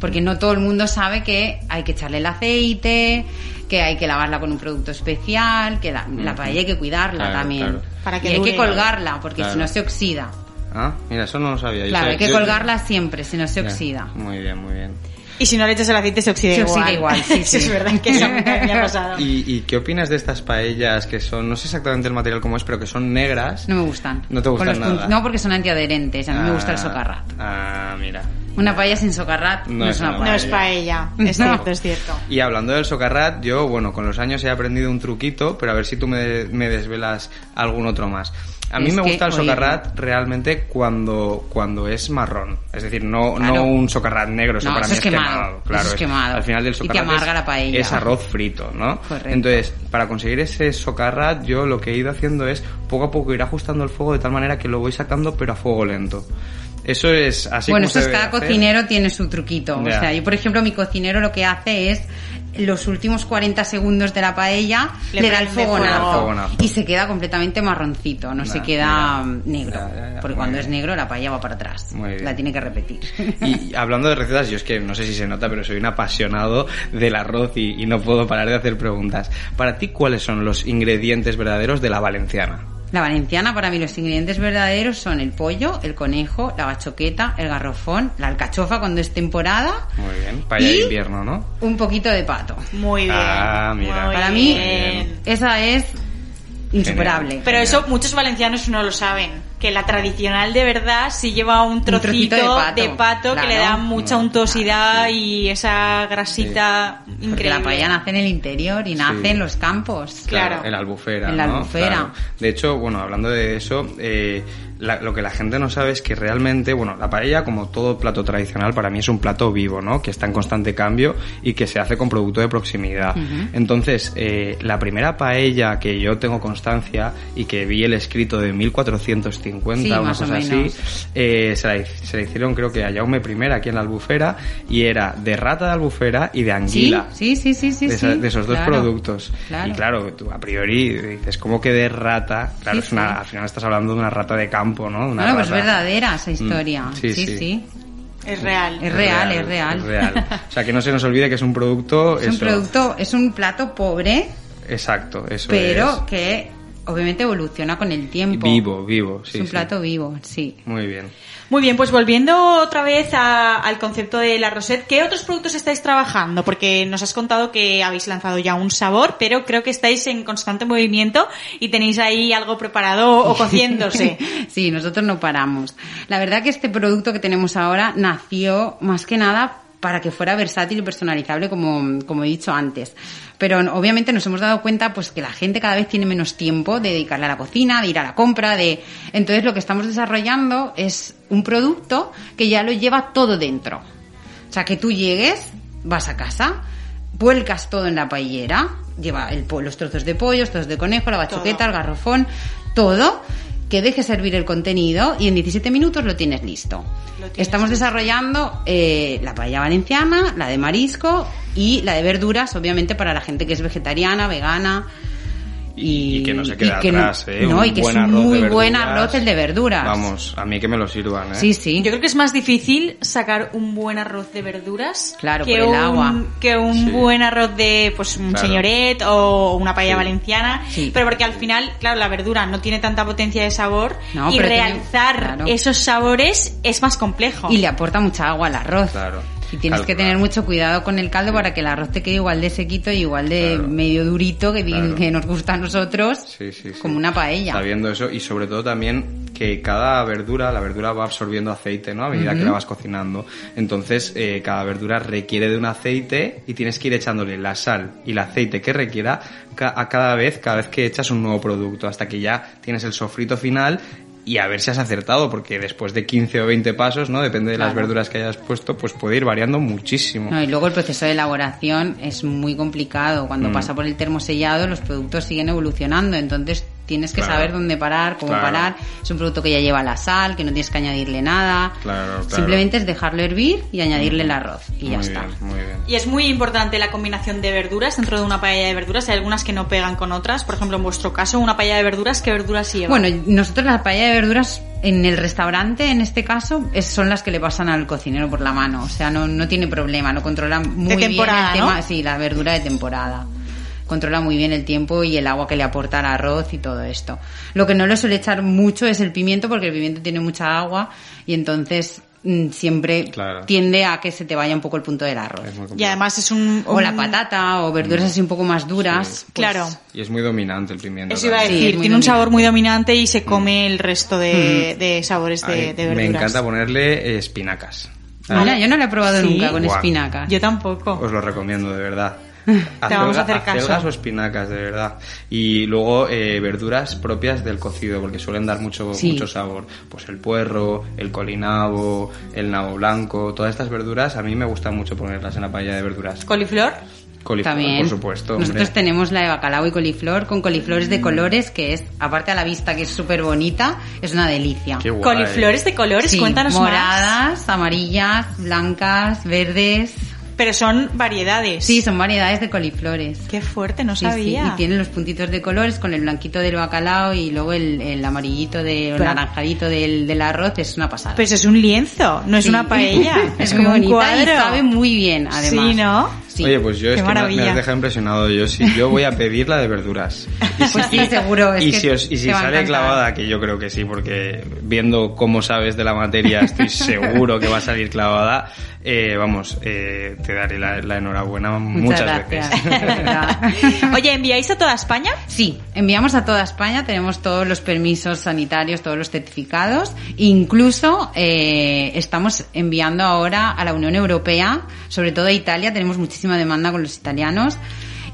Porque no todo el mundo sabe que hay que echarle el aceite, que hay que lavarla con un producto especial, que la, la paella hay que cuidarla Claro, también. claro. Para que y hay dure. que colgarla, porque Claro. si no se oxida. Ah, mira, eso no lo sabía. Yo Claro, sabía- hay que yo- colgarla siempre, si no se Ya. oxida. Muy bien, muy bien. Y si no le echas el aceite se oxida Se igual. oxida igual, sí, Eso [LAUGHS] sí. es verdad que eso me ha pasado. ¿Y, y qué opinas de estas paellas que son, no sé exactamente el material cómo es, pero que son negras? No me gustan. No te gustan nada. No, porque son antiadherentes. A mí me gusta el Ah, socarrat. Ah, mira. Una paella sin socarrat no, No es una paella. No es paella. Es No. cierto, es cierto. Y hablando del socarrat, yo, bueno, con los años he aprendido un truquito, pero a ver si tú me, me desvelas algún otro más. A mí Es me que, gusta el oye, socarrat realmente cuando, cuando es marrón. Es decir, no, Claro. no un socarrat negro, eso No, para eso mí es es quemado. Claro, es quemado. Al final del Y te socarrat amarga es, la paella. es arroz frito, ¿no? Correcto. Entonces, para conseguir ese socarrat, yo lo que he ido haciendo es poco a poco ir ajustando el fuego de tal manera que lo voy sacando, pero a fuego lento. Eso es así bueno, como eso se es cada hacer. cocinero tiene su truquito. Ya. O sea, yo por ejemplo mi cocinero lo que hace es los últimos 40 segundos de la paella Le le, da el fogonazo Fogonazo. y se queda completamente marroncito, no se queda negro, porque cuando bien. es negro la paella va para atrás, Muy bien. la tiene que repetir. Y hablando de recetas, yo es que no sé si se nota, pero soy un apasionado del arroz y, y no puedo parar de hacer preguntas. Para ti, ¿cuáles son los ingredientes verdaderos de la valenciana? La valenciana, para mí, los ingredientes verdaderos son el pollo, el conejo, la bachoqueta, el garrofón, la alcachofa cuando es temporada, Muy bien, de Y- invierno, ¿no? un poquito de pato. Muy bien. Ah, mira. Muy Para mí, bien. esa es insuperable. Pero eso muchos valencianos no lo saben. Que la tradicional de verdad sí lleva un trocito, trocito de de pato, que le da mucha No, untuosidad claro, sí. y esa grasita Porque increíble. la paella nace en el interior y nace Sí. en los campos. Claro. En la albufera. En la ¿no? albufera. Claro. De hecho, bueno, hablando de eso, eh, la- lo que la gente no sabe es que realmente, bueno, la paella, como todo plato tradicional, para mí es un plato vivo, ¿no? Que está en constante cambio y que se hace con producto de proximidad. Entonces, eh, la primera paella que yo tengo constancia y que vi el escrito de 1450, Sí, una o cosa así, eh, se, la, se la hicieron creo que a Jaume I aquí en la albufera y era de rata de albufera y de anguila sí, sí, sí, sí. de, esa- sí. de esos dos productos. claro. Y claro, tú a priori dices, ¿cómo que de rata? Claro, Sí, es una, sí. al final estás hablando de una rata de campo, ¿no? Una Bueno, pues rata- verdadera esa Mm, historia. sí, sí, sí. sí. Es real. Es real, es real. es real. [LAUGHS] O sea, que no se nos olvide que es un producto... Es un eso, producto, es un plato pobre, Exacto, eso pero es. que obviamente evoluciona con el tiempo. Vivo, vivo, sí. es un sí. plato vivo, sí. Muy bien. Muy bien, pues volviendo otra vez a- al concepto de la Rosette, ¿qué otros productos estáis trabajando? Porque nos has contado que habéis lanzado ya un sabor, pero creo que estáis en constante movimiento y tenéis ahí algo preparado o [LAUGHS] cociéndose. sí, nosotros no paramos. La verdad que este producto que tenemos ahora nació más que nada para que fuera versátil y personalizable, como, como he dicho antes. Pero obviamente nos hemos dado cuenta pues que la gente cada vez tiene menos tiempo de dedicarle a la cocina, de ir a la compra, de entonces lo que estamos desarrollando es un producto que ya lo lleva todo dentro. O sea, que tú llegues, vas a casa, vuelcas todo en la paellera, lleva el, los trozos de pollo, los trozos de conejo, la bachoqueta, el garrofón, todo, que dejes servir el contenido y en 17 minutos lo tienes listo. Estamos desarrollando eh, la paella valenciana, la de marisco y la de verduras, obviamente para la gente que es vegetariana, vegana. Y, y que no se quede y que no- atrás, ¿eh? no, Un y que es buen arroz muy buen arroz el de verduras. Vamos, a mí que me lo sirvan, ¿eh? Sí, sí. Yo creo que es más difícil sacar un buen arroz de verduras Claro, que, por el un, agua. que un Sí. buen arroz de pues un Claro. señoret o una paella Sí. valenciana. Sí. Pero porque al final, claro, la verdura no tiene tanta potencia de sabor No, y tiene- realzar claro. esos sabores es más complejo. Y le aporta mucha agua al arroz. Claro. Y tienes que tener mucho cuidado con el caldo para que el arroz te quede igual de sequito y igual de Claro. medio durito que, Claro. que nos gusta a nosotros, Sí, sí, sí. como una paella. Sabiendo eso y sobre todo también que cada verdura, la verdura va absorbiendo aceite, ¿no? A medida que la vas cocinando. Entonces, eh, cada verdura requiere de un aceite y tienes que ir echándole la sal y el aceite que requiera a cada vez, cada vez que echas un nuevo producto, hasta que ya tienes el sofrito final y a ver si has acertado, porque después de 15 o 20 pasos, ¿no? Depende de las verduras que hayas puesto, pues puede ir variando muchísimo. No, y luego el proceso de elaboración es muy complicado. Cuando Mm. pasa por el termosellado, los productos siguen evolucionando. Entonces tienes que Claro. saber dónde parar, cómo Claro. parar. Es un producto que ya lleva la sal, que no tienes que añadirle nada. Claro, claro. Simplemente es dejarlo hervir y añadirle el arroz. Y ya muy está. bien, muy bien. Y es muy importante la combinación de verduras dentro de una paella de verduras. Hay algunas que no pegan con otras. Por ejemplo, en vuestro caso, una paella de verduras, ¿qué verduras lleva? Bueno, nosotros la paella de verduras en el restaurante, en este caso, es- son las que le pasan al cocinero por la mano. O sea, no, no tiene problema, no controla muy temporada, bien el tema. ¿no? Sí, la verdura de temporada. Controla muy bien el tiempo y el agua que le aporta al arroz y todo esto. Lo que no le suele echar mucho es el pimiento, porque el pimiento tiene mucha agua y entonces mm, siempre Claro. tiende a que se te vaya un poco el punto del arroz. Y además es un... O la patata o verduras así un poco más duras. Sí. pues, Claro. Y es muy dominante el pimiento. Eso iba a. Sí, decir, tiene un sabor muy dominante y se come el resto de, de sabores de, Ay, de verduras. me encanta ponerle eh, espinacas. Mira, yo no lo he probado Sí. nunca con espinacas. Yo tampoco. Os lo recomiendo, de verdad. Te vamos a hacer Acelga- caso. acelgas o espinacas, de verdad. Y luego eh, verduras propias del cocido, porque suelen dar mucho, Sí. mucho sabor. Pues el puerro, el colinabo, el nabo blanco, todas estas verduras a mí me gusta mucho ponerlas en la paella de verduras. ¿Coliflor? Coliflor, También. por supuesto. hombre. Nosotros tenemos la de bacalao y coliflor con coliflores Mm. de colores que es, aparte a la vista que es súper bonita, es una delicia. Qué guay. ¿Coliflores de colores? Sí, Cuéntanos más. moradas, amarillas, blancas, verdes. Pero son variedades. Sí, son variedades de coliflores. Qué fuerte, no Sí, sí, sabía. Y tienen los puntitos de colores con el blanquito del bacalao y luego el, el amarillito de, o el naranjadito del, del arroz. Es una pasada. Pues es un lienzo, no es Sí. una paella. [LAUGHS] es es muy como un bonita cuadro. y sabe muy bien, además. Sí, ¿no? Sí. Oye, pues yo Qué es que me- me maravilla. has dejado impresionado. Yo sí, yo voy a pedir la de verduras. Y [LAUGHS] Pues sí, [LAUGHS] seguro. Es y que si, os- y si sale clavada, que yo creo que sí, porque viendo cómo sabes de la materia, estoy [LAUGHS] seguro que va a salir clavada. eh, vamos, eh, te daré la, la enhorabuena muchas, gracias. veces. Oye, ¿enviáis a toda España? Sí, enviamos a toda España, tenemos todos los permisos sanitarios, todos los certificados, incluso eh, estamos enviando ahora a la Unión Europea, sobre todo a Italia, tenemos muchísima demanda con los italianos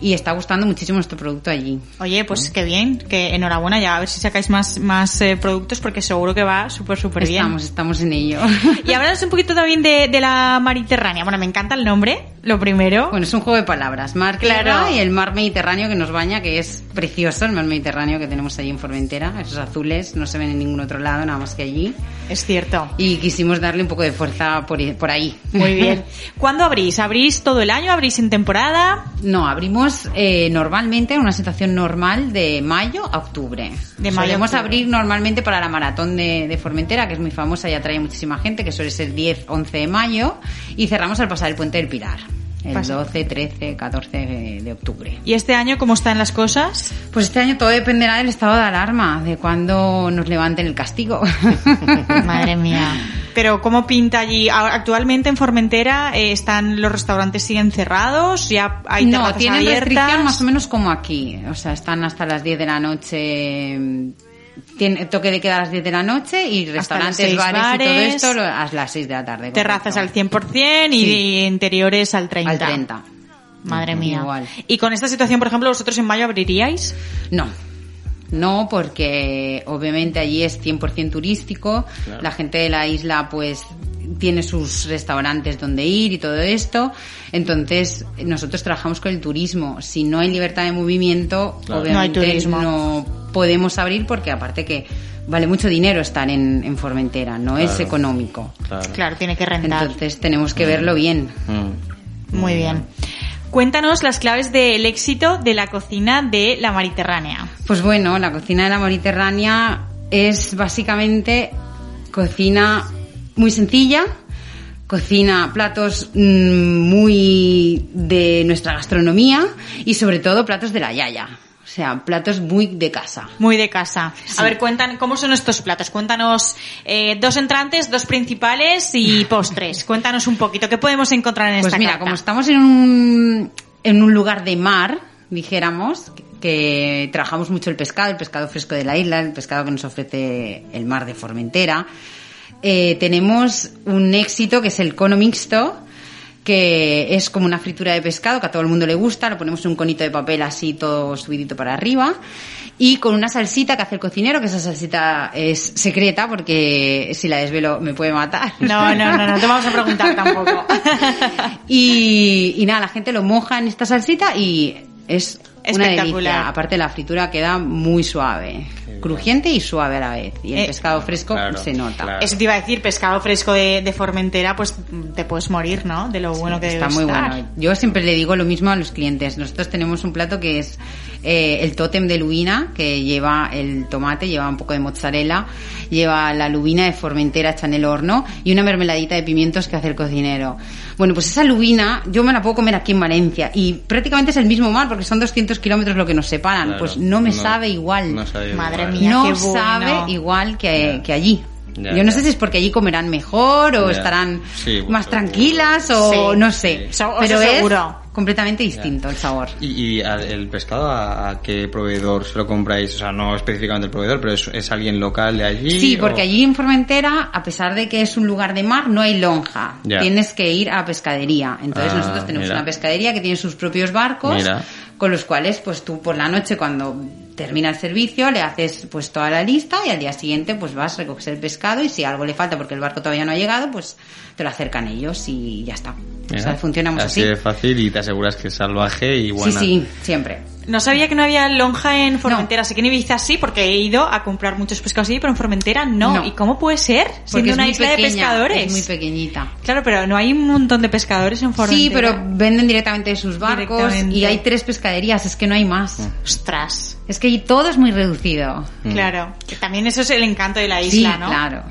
y está gustando muchísimo nuestro producto allí. Oye, pues qué bien, que enhorabuena ya, a ver si sacáis más, más eh, productos porque seguro que va súper, súper bien. Estamos, estamos en ello. [LAUGHS] Y háblanos un poquito también de, de la Mediterránea. Bueno, me encanta el nombre, lo primero. Bueno, es un juego de palabras. Mar Claro. Y el mar Mediterráneo que nos baña, que es precioso, el mar Mediterráneo que tenemos allí en Formentera. Esos azules no se ven en ningún otro lado, nada más que allí. Es cierto. Y quisimos darle un poco de fuerza por, por ahí. Muy bien. [LAUGHS] ¿Cuándo abrís? ¿Abrís todo el año? ¿Abrís en temporada? No, abrimos eh, normalmente en una situación normal de mayo a octubre. De mayo Solemos octubre. abrir normalmente para la maratón de, de Formentera, que es muy famosa y atrae muchísima gente, que suele ser 10, 11 de mayo, y cerramos al pasar el puente del Pilar. El Pasa. 12, 13, 14 de, de octubre. ¿Y este año cómo están las cosas? Pues este año todo dependerá del estado de alarma, de cuándo nos levanten el castigo. [LAUGHS] Madre mía. Pero ¿cómo pinta allí? Actualmente en Formentera eh, están los restaurantes siguen cerrados, ya hay no, terrazas tienen abiertas. restricción más o menos como aquí. O sea, están hasta las 10 de la noche. Tiene toque de queda a las 10 de la noche y restaurantes, seis bares, y todo bares. esto lo- a las 6 de la tarde. Terrazas al correcto. 100% y Sí. interiores al 30. Al 30. Madre mía. Igual. Y con esta situación, por ejemplo, vosotros en mayo abriríais. No. No, porque obviamente allí es 100% turístico. La gente de la isla, pues, tiene sus restaurantes donde ir y todo esto. Entonces, nosotros trabajamos con el turismo. Si no hay libertad de movimiento, Claro. obviamente No hay turismo. no podemos abrir porque aparte que vale mucho dinero estar en, en Formentera, no es económico. Claro. Claro, tiene que rentar. Entonces tenemos que verlo bien. Mm. Muy bien. Cuéntanos las claves del éxito de la cocina de la Mediterránea. Pues bueno, la cocina de la Mediterránea es básicamente cocina muy sencilla, cocina platos mm, muy de nuestra gastronomía y sobre todo platos de la yaya. O sea, platos muy de casa. Muy de casa. A ver, cuentan, ¿cómo son estos platos? Cuéntanos eh, dos entrantes, dos principales y [LAUGHS] postres. Cuéntanos un poquito, ¿qué podemos encontrar en Pues esta mira, carta? como estamos en un, en un lugar de mar, dijéramos, que, que trabajamos mucho el pescado, el pescado fresco de la isla, el pescado que nos ofrece el mar de Formentera, eh, tenemos un éxito que es el cono mixto, que es como una fritura de pescado que a todo el mundo le gusta, lo ponemos en un conito de papel así todo subidito para arriba y con una salsita que hace el cocinero, que esa salsita es secreta porque si la desvelo me puede matar. No, no, no, no te vamos a preguntar tampoco. [LAUGHS] Y, y nada, la gente lo moja en esta salsita y es Espectacular. delicia. Aparte la fritura queda muy suave, crujiente y suave a la vez. Y el Eh, pescado fresco claro, se nota. claro. Eso te iba a decir, pescado fresco de, de Formentera, pues te puedes morir, ¿no? De lo bueno que Está debe muy estar. bueno. Yo siempre le digo lo mismo a los clientes. Nosotros tenemos un plato que es eh, el tótem de lubina, que lleva el tomate, lleva un poco de mozzarella, lleva la lubina de Formentera hecha en el horno y una mermeladita de pimientos que hace el cocinero. Bueno, pues esa lubina yo me la puedo comer aquí en Valencia y prácticamente es el mismo mar porque son 200 kilómetros lo que nos separan. Claro. Pues no me sabe igual. no sabe Madre igual. mía. no qué bueno. sabe igual que, que allí. Ya, Yo no ya. sé si es porque allí comerán mejor o Ya. estarán Sí, más seguro. tranquilas o Sí. no sé. Sí. Pero es seguro. completamente distinto el sabor. ¿Y, y al- el pescado a, a qué proveedor se lo compráis? O sea, no específicamente el proveedor, pero es, es alguien local de allí. Sí, o- porque allí en Formentera, a pesar de que es un lugar de mar, no hay lonja. Ya. Tienes que ir a la pescadería. Entonces Ah, nosotros tenemos mira. una pescadería que tiene sus propios barcos, Mira. con los cuales pues tú por la noche cuando termina el servicio le haces pues toda la lista y al día siguiente pues vas, recoges el pescado y si algo le falta porque el barco todavía no ha llegado, pues te lo acercan ellos y ya está. Mira, o sea, funcionamos así. así. de fácil y te aseguras que es salvaje y Sí, buena. sí, siempre. No sabía que no había lonja en Formentera. Sé que en Ibiza sí, porque he ido a comprar muchos pescados allí, pero en Formentera no. No. ¿Y cómo puede ser? Porque Siendo una isla de pescadores. Es muy pequeñita. Claro, pero no hay un montón de pescadores en Formentera. Sí, pero venden directamente de sus barcos y hay tres pescaderías, es que no hay más. Ostras. Es que todo es muy reducido. Claro. Que también eso es el encanto de la Sí, isla, ¿no? claro,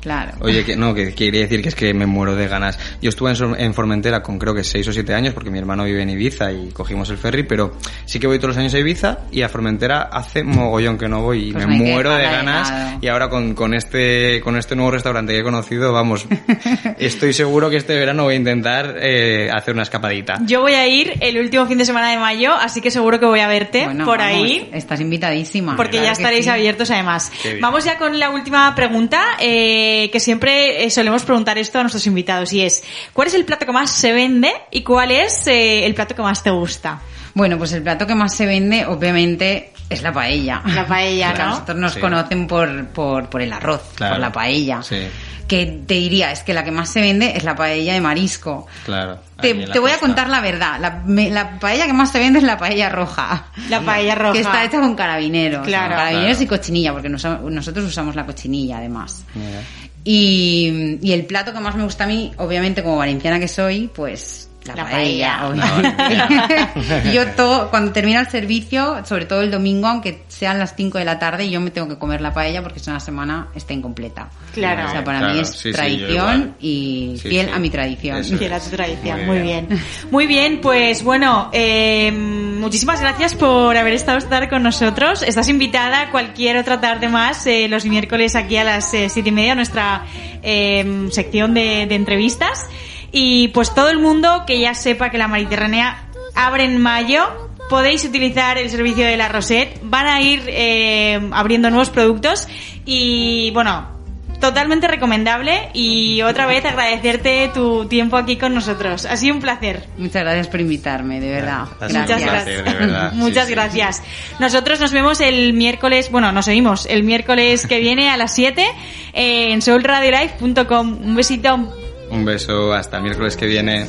claro. Oye, que no, que quería decir que es que me muero de ganas. Yo estuve en, Formentera con creo que 6 o 7 años porque mi hermano vive en Ibiza y cogimos el ferry, pero sí que voy todos los años a Ibiza y a Formentera hace mogollón que no voy y Pues me que muero de ganas y ahora con, con este con este nuevo restaurante que he conocido, vamos, [LAUGHS] estoy seguro que este verano voy a intentar eh, hacer una escapadita. Yo voy a ir el último fin de semana de mayo, así que seguro que voy a verte Bueno, por vamos, ahí. Estás invitadísima. Porque claro ya que estaréis sí. abiertos además. Vamos ya con la última pregunta, eh, que siempre eh, solemos preguntar esto a nuestros invitados, y es, ¿cuál es el plato que más se vende y cuál es eh, el plato que más te gusta? Bueno, pues el plato que más se vende, obviamente, es la paella. La paella, [LAUGHS] Porque a ¿no? nosotros nos Sí. conocen por, por, por el arroz, Claro. por la paella. Sí. Que te diría, es que la que más se vende es la paella de marisco. Claro. Te, te voy a contar la verdad. La, me- la paella que más se vende es la paella roja. La [LAUGHS] paella roja. Que está hecha con carabineros. Claro. Carabineros Claro. y cochinilla, porque nos- nosotros usamos la cochinilla además. Mira. Y, y el plato que más me gusta a mí, obviamente como valenciana que soy, pues La, La paella, paella. obviamente. yo todo, cuando termina el servicio, sobre todo el domingo, aunque sean las 5 de la tarde, yo me tengo que comer la paella porque no la semana está incompleta. Claro. O sea, para Claro, mí es sí, tradición y Sí, fiel sí. a mi tradición. Eso Fiel a es. tu tradición, Muy muy bien. bien. Muy bien, pues bueno, eh, muchísimas gracias por haber estado esta tarde con nosotros. Estás invitada cualquier otra tarde más, eh, los miércoles aquí a las eh, siete y media, nuestra eh, sección de, de entrevistas. Y pues todo el mundo que ya sepa que la Mediterránea abre en mayo, podéis utilizar el servicio de la Rosette. Van a ir eh, abriendo nuevos productos y bueno, totalmente recomendable. Y otra vez agradecerte tu tiempo aquí con nosotros. Ha sido un placer. Muchas gracias por invitarme, de verdad. Muchas placer, gracias. de verdad. [LAUGHS] Muchas Sí, sí. gracias. Nosotros nos vemos el miércoles, bueno, nos oímos el miércoles que viene a las 7 eh, en soulradiolife.com. Un besito. Un beso, hasta miércoles que viene.